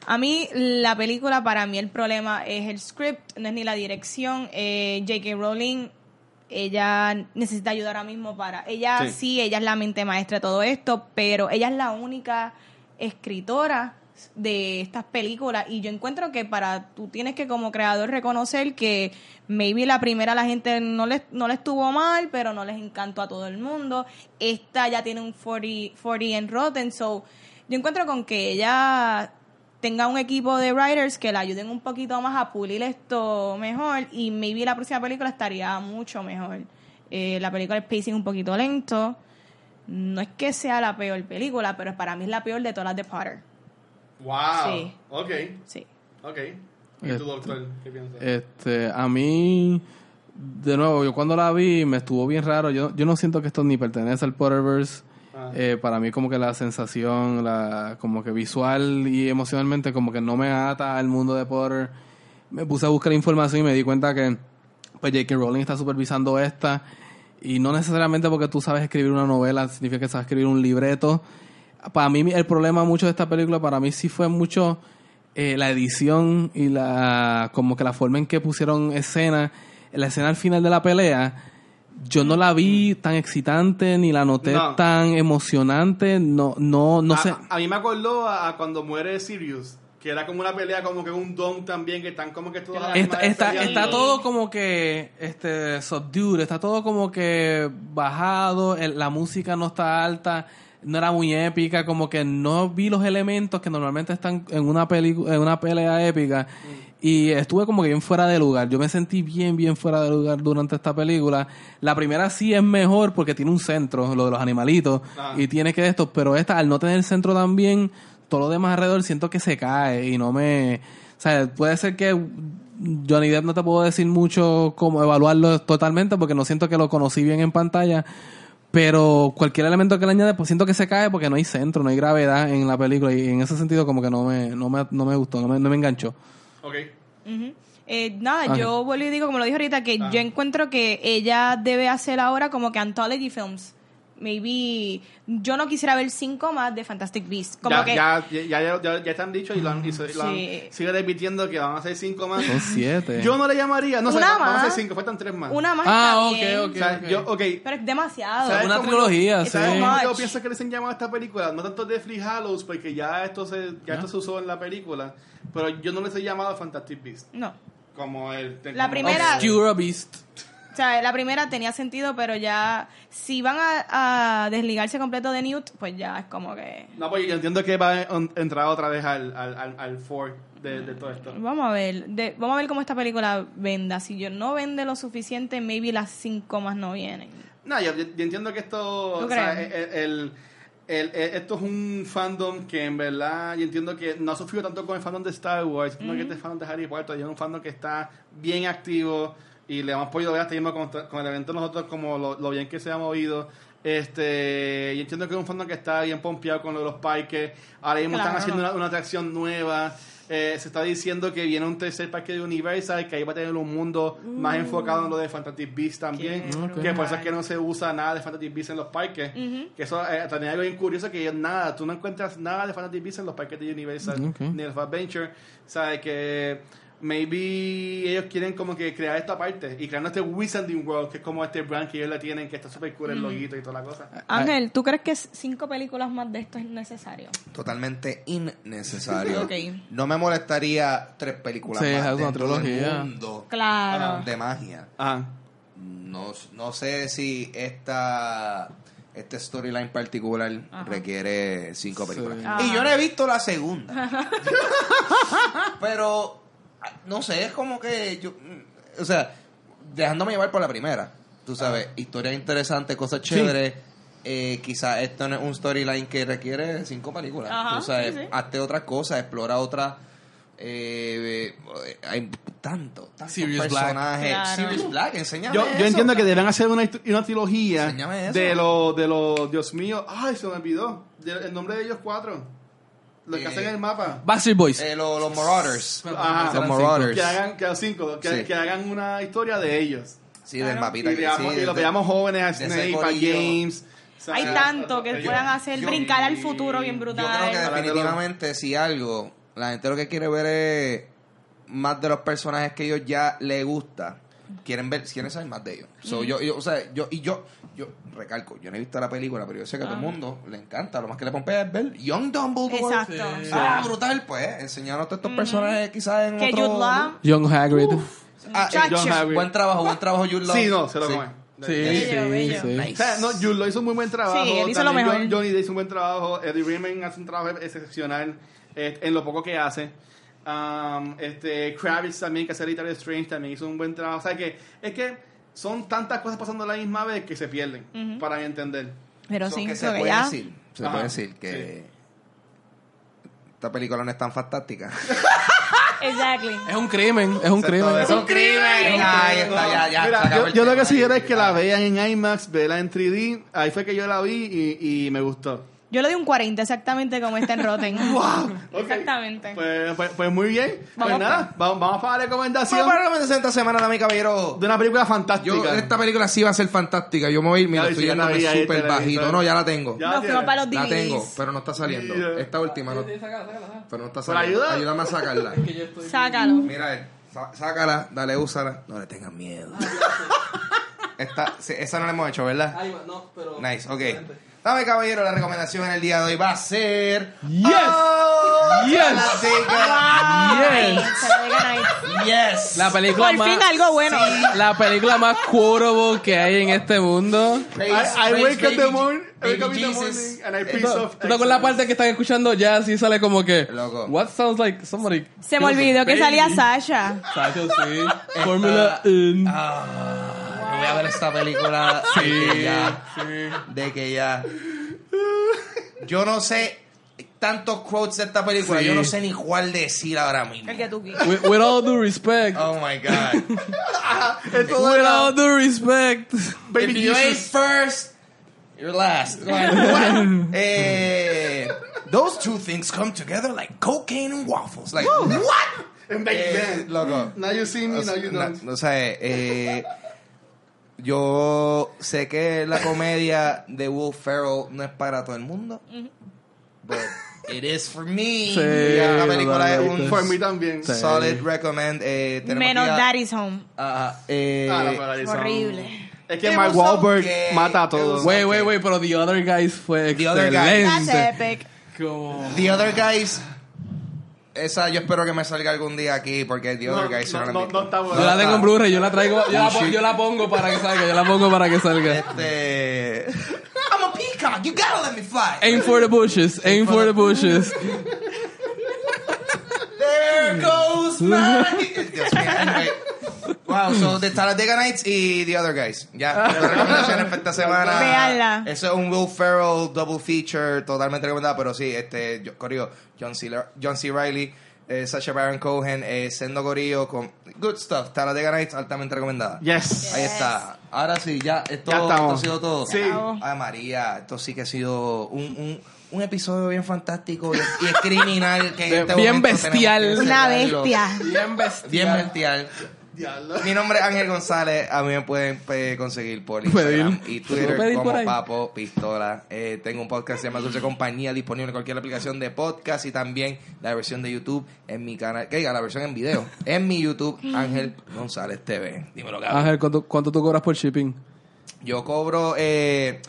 S3: a mí la película, para mí el problema es el script, no es ni la dirección. Eh, J.K. Rowling, ella necesita ayuda ahora mismo para... Ella
S4: Sí.
S3: sí. ella es la mente maestra de todo esto, pero ella es la única escritora de estas películas y yo encuentro que para tú tienes que como creador reconocer que maybe la primera la gente no les no le estuvo mal pero no les encantó a todo el mundo esta ya tiene un 40, 40 en Rotten so yo encuentro con que ella tenga un equipo de writers que la ayuden un poquito más a pulir esto mejor y maybe la próxima película estaría mucho mejor Eh, la película el pacing un poquito lento no es que sea la peor película pero para mí es la peor de todas las de Potter
S4: Wow.
S3: Sí.
S4: Ok,
S3: sí
S4: ok. ¿Y
S2: Este-
S4: tú, doctor? ¿Qué piensas?
S2: Este, a mí, de nuevo, yo cuando la vi me estuvo bien raro. Yo, yo no siento que esto ni pertenece al Potterverse.
S4: Ah.
S2: Eh, para mí como que la sensación, la, como que visual y emocionalmente como que no me ata al mundo de Potter. Me puse a buscar información y me di cuenta que pues J.K. Rowling está supervisando esta y no necesariamente porque tú sabes escribir una novela significa que sabes escribir un libreto. Para mí el problema mucho de esta película para mí sí fue mucho eh, la edición y la como que la forma en que pusieron escena, la escena al final de la pelea, yo no la vi tan excitante ni la noté
S4: No.
S2: tan emocionante, no no no
S4: a,
S2: sé.
S4: a mí me acordó a, a cuando muere Sirius, que era como una pelea como que un don también, que están como que todos
S2: Está, está, está todo como que este subdued, está todo como que bajado, el- la música no está alta, no era muy épica, como que no vi los elementos que normalmente están en una en una pelea épica y estuve como que bien fuera de lugar. Yo me sentí bien bien fuera de lugar durante esta película. La primera sí es mejor porque tiene un centro, lo de los animalitos
S4: Ajá.
S2: y tiene que esto, pero esta al no tener centro también todo lo demás alrededor siento que se cae y no me... O sea, puede ser que Johnny Depp no te puedo decir mucho cómo evaluarlo totalmente porque no siento que lo conocí bien en pantalla, pero cualquier elemento que le añade, pues siento que se cae porque no hay centro, no hay gravedad en la película y en ese sentido como que no me, no me, no me gustó, no me, no me enganchó.
S4: Ok.
S3: Eh, nada, yo vuelvo y digo, como lo dije ahorita, que
S4: Ah.
S3: yo encuentro que ella debe hacer ahora como que anthology films. Maybe yo no quisiera ver cinco más de Fantastic Beasts. Como
S4: ya,
S3: que
S4: ya, ya, ya, ya, ya están dicho y lo han, y se- lo han-
S3: Sí.
S4: sigue repitiendo que van a ser cinco más.
S2: Son siete.
S4: Yo no le llamaría, no sé,
S3: Una
S4: van a ser cinco, faltan tres más.
S3: una más
S2: Ah,
S3: está bien,
S2: ok,
S4: O sea,
S2: ok.
S4: yo, ok.
S3: pero es demasiado.
S4: ¿Sabes
S2: Una
S4: cómo
S2: trilogía,
S4: yo,
S2: sí.
S4: ¿Sabes cómo yo pienso que les han llamado a esta película? No tanto Deathly Hallows, porque ya esto se, ya esto se usó en la película, pero yo no les he llamado Fantastic Beasts.
S3: No.
S4: Como el...
S3: La
S4: como-
S3: primera-
S2: Obscura Beast.
S3: O sea, la primera tenía sentido, pero ya si van a, a desligarse completo de Newt, pues ya es como que...
S4: No, pues yo entiendo que va a en- entrar otra vez al, al, al, al four de, de todo esto.
S3: Vamos a ver, de- vamos a ver cómo esta película venda. Si yo no vende lo suficiente, maybe las cinco más no vienen.
S4: No, yo, yo- entiendo que esto...
S3: ¿Tú
S4: o sea,
S3: crees?
S4: el, el- el- el- esto es un fandom que en verdad yo entiendo que no ha sufrido tanto con el fandom de Star Wars, sino que este fandom de Harry Potter es un fandom que está bien activo y le hemos podido ver hasta mismo con, con el evento nosotros como lo, lo bien que se ha movido. Este, y entiendo que es un fandom que está bien pompeado con lo de los parques. Ahora mismo están
S3: Claro.
S4: haciendo una, una atracción nueva. Eh, se está diciendo que viene un tercer parque de Universal, que ahí va a tener un mundo más enfocado en lo de Fantastic Beasts también. Que por eso es que no se usa nada de Fantastic Beasts en los parques.
S3: Ujú.
S4: Que eso eh, también es algo bien curioso, que nada, tú no encuentras nada de Fantastic Beasts en los parques de Universal
S2: Ok.
S4: ni en los Adventure. ¿Sabes? Que maybe ellos quieren como que crear esta parte y creando este Wizarding World, que es como este brand que ellos le tienen, que está súper cool el loguito y toda la cosa.
S3: Ángel, ¿tú crees que cinco películas más de esto es necesario?
S1: Totalmente innecesario. <laughs>
S3: Ok.
S1: No me molestaría tres películas
S2: Sí,
S1: más
S2: es una
S1: dentro del
S2: trilogía.
S1: mundo
S3: Claro.
S1: de magia.
S4: Ajá.
S1: No, no sé si esta este storyline particular requiere cinco películas.
S3: Ajá.
S1: Y yo no he visto la segunda. <laughs> Pero no sé, es como que yo mm, o sea, dejándome llevar por la primera. Tú sabes, historia interesante, cosas chéveres. Eh, quizás esto no es un storyline que requiere cinco películas.
S3: Ajá,
S1: Tú sabes,
S3: sí, sí.
S1: hazte otras cosas, explora otras. eh, eh, hay tanto, tantos
S2: Sirius Black.
S1: personajes.
S3: Claro.
S1: Sirius Black, enséñame
S4: Yo,
S1: eso.
S4: yo entiendo que deben hacer una, una trilogía de los, de los, Dios mío, ay, se me olvidó, de- el nombre de ellos cuatro, los que
S1: Eh,
S4: hacen el mapa.
S2: Backstreet Boys.
S1: Eh, lo- los Marauders.
S4: Ajá.
S1: Los Marauders.
S4: Que hagan, que hagan cinco, que,
S1: Sí.
S4: que hagan una historia de ellos.
S1: Sí, del mapita.
S4: Y,
S1: que-
S4: veamos-
S1: sí,
S4: y los
S1: de-
S4: veamos jóvenes a
S1: ese
S4: Snape, a
S1: corillo.
S4: James. o sea,
S3: Hay tanto que
S4: yo-
S3: puedan hacer
S1: yo-
S3: brincar al futuro bien
S1: Yo
S3: brutal.
S1: creo que definitivamente si algo, la gente lo que quiere ver es más de los personajes que ellos ya les gusta. Quieren ver, quieren saber más de ellos. So, yo, yo, o sea, yo, y yo, yo recalco, yo no he visto la película, pero yo sé que a todo el mundo le encanta. Lo más que le pompea es ver Young Dumbledore.
S3: Exacto.
S2: Sí.
S1: Ah, brutal, pues. Enseñarnos a todos estos personajes quizás en
S3: Que
S1: otro...
S3: Law,
S2: Young Hagrid.
S1: Ah, eh,
S3: Muchacho.
S4: John Hagrid.
S1: buen trabajo, buen trabajo, Jude Law.
S4: Sí, no, se lo come.
S2: Sí,
S3: Bello,
S2: sí,
S3: bello.
S2: sí.
S1: Nice.
S4: O sea, no, Jude lo hizo un muy buen trabajo.
S3: Sí, él hizo lo
S4: También
S3: mejor.
S4: John- Johnny Depp hizo un buen trabajo. Eddie Redmayne hace un trabajo excepcional eh, en lo poco que hace. Um, este Kravitz también, que hace Little Strange, también hizo un buen trabajo. O sea, que es que son tantas cosas pasando a la misma vez que se pierden, para mi entender.
S3: pero
S1: So
S3: sí,
S1: que se
S3: que
S1: puede
S3: ya.
S1: decir, se
S4: Ajá,
S1: puede decir que esta película no es tan fantástica. <laughs>
S3: Exactly.
S2: Es un crimen, es un crimen.
S1: Es un crimen. Está, ya.
S4: Mira, yo, lo que sugiero es que la vean en IMAX, vean en 3D. Ahí fue que yo la vi y, y me gustó.
S3: Yo le di un 40 exactamente como está en Rotten. <laughs>
S4: Ok.
S3: Exactamente.
S4: Pues, pues, pues muy bien.
S3: Vamos
S4: pues nada, vamos, vamos para la recomendación
S1: Vamos para la recomendación esta semana, dame caballero.
S4: de una película fantástica.
S1: Yo, esta película sí va a ser fantástica. Yo me voy a ir, mira, estoy yendo súper bajito. No, ya la tengo.
S4: Ya
S3: Nos
S4: tiene.
S3: fuimos para los
S1: La tengo, pero no está saliendo.
S4: Yeah.
S1: Esta última no. Pero no está saliendo.
S4: ayuda?
S1: Ayúdame a sacarla.
S3: Sácalo.
S1: Mira, sá- sácala, dale, úsala. No le tengas miedo. Esta, sí, esa no la hemos hecho, ¿verdad?
S2: no, pero...
S1: Nice, ok. Dame, caballero, la recomendación en el día de hoy va a ser.
S2: Yes.
S1: Oh,
S2: Yes. Yes.
S1: Yes.
S2: La película
S3: Por
S2: más...
S3: fin algo bueno.
S2: La película más quotable que hay en este mundo.
S1: Praise-
S4: I, I wake up the morning, wake up in the morning and I
S2: ¿Tú te acuerdas la parte que están escuchando ya así sale como que
S1: Loco.
S2: What sounds like somebody
S3: Se me olvidó que salía Sasha.
S2: Sacho, sí Fórmula in
S1: Ah, voy a ver esta película de que ya. De que ya. Yo no sé tantos quotes de esta película.
S2: Sí.
S1: Yo no sé ni cuál decir ahora mismo.
S3: El que tú quieras.
S2: with, with all due respect
S1: Oh my god. <laughs>
S2: With all due respect
S4: Baby
S1: If you ain't first, you're last. <laughs> Like, what? Eh, those two things come together like cocaine and waffles. Like, what?
S4: En Big
S1: Eh,
S4: Ben.
S1: loco.
S4: Now you see me, now you don't.
S1: no sé, eh, yo sé que la comedia de Will Ferrell no es para todo el mundo, but it is for me.
S2: Sí,
S1: la película es un
S4: For me también.
S2: Sí.
S1: solid recommend. Eh,
S3: Menos
S1: aquí a-
S3: Daddy's Home.
S1: eh,
S4: Ah, polarizón.
S3: Horrible.
S4: Es que Mark Wahlberg
S1: okay.
S4: mata a todos.
S2: Wait, wait, wait Pero The Other Guys fue
S1: The Other Guys.
S3: That's
S2: excelente
S3: epic.
S2: Como
S1: The Other Guys. Esa yo espero que me salga algún día aquí porque The Other
S4: No,
S1: Guys si
S4: no, no, no está bueno.
S2: Yo la tengo en Blu-ray, yo la traigo, yo la, yo la pongo para que salga, yo la pongo para que salga.
S1: Este. I'm a peacock. You gotta let me fly.
S2: Aim for the bushes, aim for the bushes.
S1: There goes my. Dios mío, anyway. Wow, so The Talladega Nights y The Other Guys. Ya, las recomendaciones para esta semana.
S3: Véanla.
S1: Eso es un Will Ferrell double feature, totalmente recomendado, pero sí, este, yo, corrijo, John C. John C. Riley, eh, Sacha Baron Cohen, eh, Sendo Corillo, con good stuff. Talladega Nights, altamente recomendada.
S4: Yes.
S1: Ahí está. Ahora sí, ya, esto,
S4: Ya
S1: esto ha sido todo.
S4: Sí.
S1: Ay, María, esto sí que ha sido un, un, un episodio bien fantástico y, es criminal. Que en este
S2: Bien bestial.
S1: que
S3: Una bestia.
S2: Bien bestia.
S1: Bien bestial. Mi nombre es Ángel González. A mí me pueden eh, conseguir por
S2: Pedir.
S1: Instagram y <laughs> Twitter
S2: ¿Puedo pedir por
S1: como? Papo Pistola. Eh, tengo un podcast que se llama Dulce Compañía disponible en cualquier aplicación de podcast y también la versión de YouTube en mi canal. Que diga, la versión en video. En mi YouTube, Ángel González TV. Dímelo, cabrón.
S2: Ángel, ¿cuánto, cuánto tú cobras por shipping?
S1: Yo cobro eh,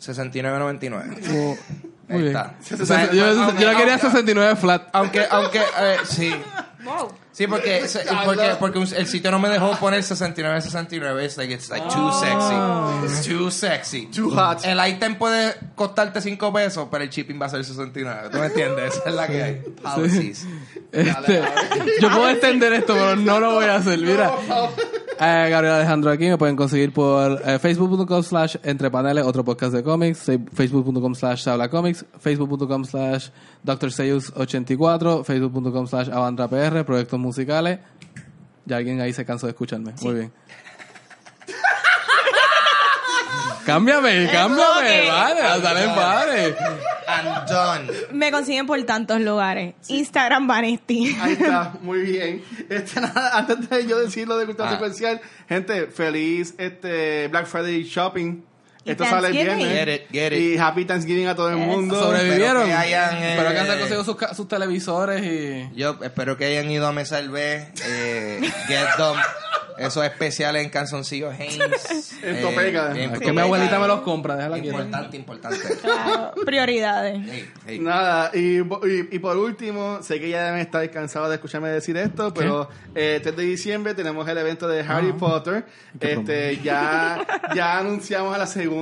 S1: 69.99.
S2: Muy
S1: Ahí
S2: bien.
S1: está.
S2: O sea, yo,
S1: Aunque-
S2: yo la quería
S1: aunque-
S2: 69 flat.
S1: Aunque, aunque, eh, sí.
S3: Wow.
S1: Sí, porque, <laughs> se- porque, porque el sitio no me dejó poner 69, 69. It's like, it's like too sexy. It's too sexy.
S4: Too hot.
S1: El item puede costarte 5 pesos, pero el shipping va a ser 69. ¿Tú me entiendes? Esa es la que hay. Policies.
S2: Este, yo puedo extender esto, pero no lo voy a hacer. Mira, eh, Gabriel Alejandro aquí me pueden conseguir por eh, facebook.com slash entre paneles, otro podcast de cómics, facebook.com slash habla comics, facebook.com slash Dr. 84 facebook.com slash Avandra PR, proyectos musicales. Ya alguien ahí se cansó de escucharme. Muy bien. <laughs> cámbiame, cámbiame, vale, salen padre.
S1: I'm done.
S3: Me consiguen por tantos lugares. Instagram Vanesti.
S4: Ahí está, <laughs> muy bien. Este, <laughs> nada, antes de yo decirlo de cultura
S1: Ah.
S4: secuencial, gente, feliz este Black Friday shopping.
S3: Y
S4: Esto sale viernes.
S1: Get it, get it.
S4: Y Happy Thanksgiving a todo el mundo.
S2: Sobrevivieron.
S1: Espero que hayan, eh,
S2: Espero que hayan conseguido sus, sus televisores y...
S1: Yo espero que hayan ido a Mesa el B. Eh, get them. Esos especiales en calzoncillos Haynes. <laughs>
S4: En Topeka.
S1: bien
S2: Es que mi abuelita me los compra, déjala aquí.
S1: Importante, importante.
S3: Claro, prioridades.
S1: Hey, hey.
S4: Nada, y, y, y por último, sé que ya deben estar cansados de escucharme decir esto, pero eh, 3 de diciembre tenemos el evento de Harry Potter.
S2: Qué
S4: Este, ya, ya anunciamos a la segunda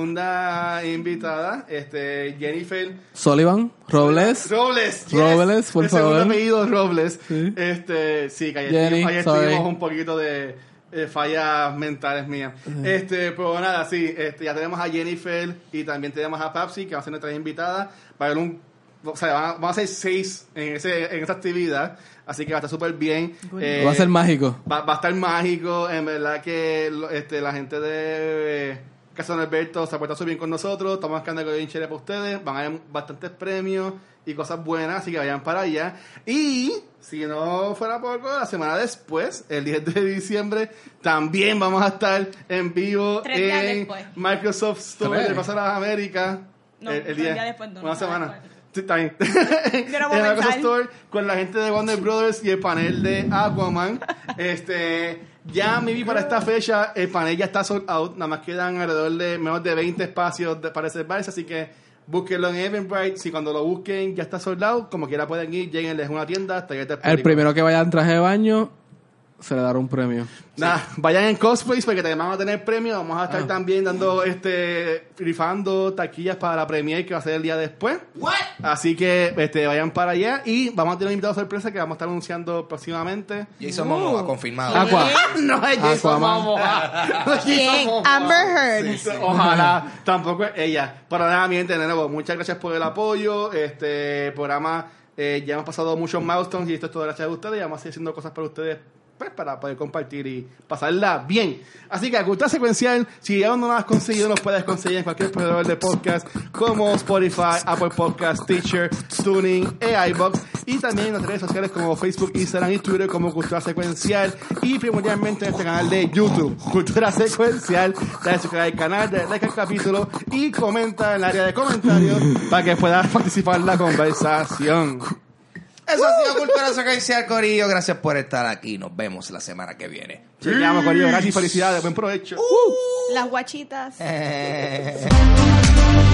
S4: invitada, este, Jennifer
S2: Sullivan, Robles.
S4: Robles. yes.
S2: Robles, por
S4: el segundo
S2: favor.
S4: apellido Robles.
S2: Sí.
S4: Este, sí, que ayer,
S2: Jenny,
S4: tuvimos- ayer tuvimos un poquito de eh, fallas mentales mías. Este, pero nada, sí, este, ya tenemos a Jennifer y también tenemos a Papsi, que va a ser nuestra invitada. Va a haber un, o sea, van a, van a ser seis en, ese, en esa actividad, así que va a estar súper bien. Eh,
S2: Va a ser mágico.
S4: Va, va a estar mágico, en verdad que este, la gente de Casa Don Alberto se ha portado bien con nosotros, estamos buscando algo bien chévere para ustedes, van a haber bastantes premios y cosas buenas, así que vayan para allá. Y si no fuera poco, la semana después, el 10 de diciembre, también vamos a estar en vivo
S3: Tres días
S4: en
S3: después.
S4: Microsoft Store de Plaza de las Américas.
S3: No,
S4: el, el
S3: tres
S4: 10,
S3: días después, no,
S4: una semana. Sí,
S3: no <laughs>
S4: en Microsoft. Store con la gente de Wonder Brothers y el panel de Aquaman. <laughs> Este, ya maybe para esta fecha el panel ya está sold out, nada más quedan alrededor de menos de 20 espacios de, para reservarse, así que búsquenlo en Eventbrite, si cuando lo busquen ya está sold out, como quiera pueden ir, lleguenles a una tienda hasta que
S2: El primero que vaya en traje de baño se le dará un premio.
S4: Nada, vayan en cosplays porque también vamos a tener premios. Vamos a estar
S2: Ah.
S4: también dando, este, rifando taquillas para la premiere que va a ser el día después. Así que este, vayan para allá y vamos a tener un invitado sorpresa que vamos a estar anunciando próximamente.
S1: Jason Momoa, confirmado.
S2: Aqua.
S4: no es Jason
S2: Aquaman.
S4: Momoa. No.
S3: Amber Heard.
S4: Ojalá, tampoco es ella. Pero nada, mi gente, de nuevo, muchas gracias por el apoyo. Este programa, eh, ya hemos pasado muchos milestones y esto es todo gracias a ustedes. Y vamos a seguir haciendo cosas para ustedes, pues, para poder compartir y pasarla bien. Así que, cultura secuencial, si aún no lo has conseguido, nos puedes conseguir en cualquier proveedor de podcast como Spotify, Apple Podcast, Teacher, Tuning e iBox. Y también en las redes sociales como Facebook, Instagram y Twitter como Cultura Secuencial. Y primordialmente en este canal de YouTube, Cultura Secuencial. Dale suscribir al canal, dale like al capítulo y comenta en el área de comentarios para que puedas participar en la conversación.
S1: Eso ha sido Cultura Secuencial, Corillo. Gracias por estar aquí. Nos vemos la semana que viene.
S4: Chequeamos, Corillo. Gracias y felicidades. Buen provecho.
S3: Las guachitas.
S1: Eh. <laughs>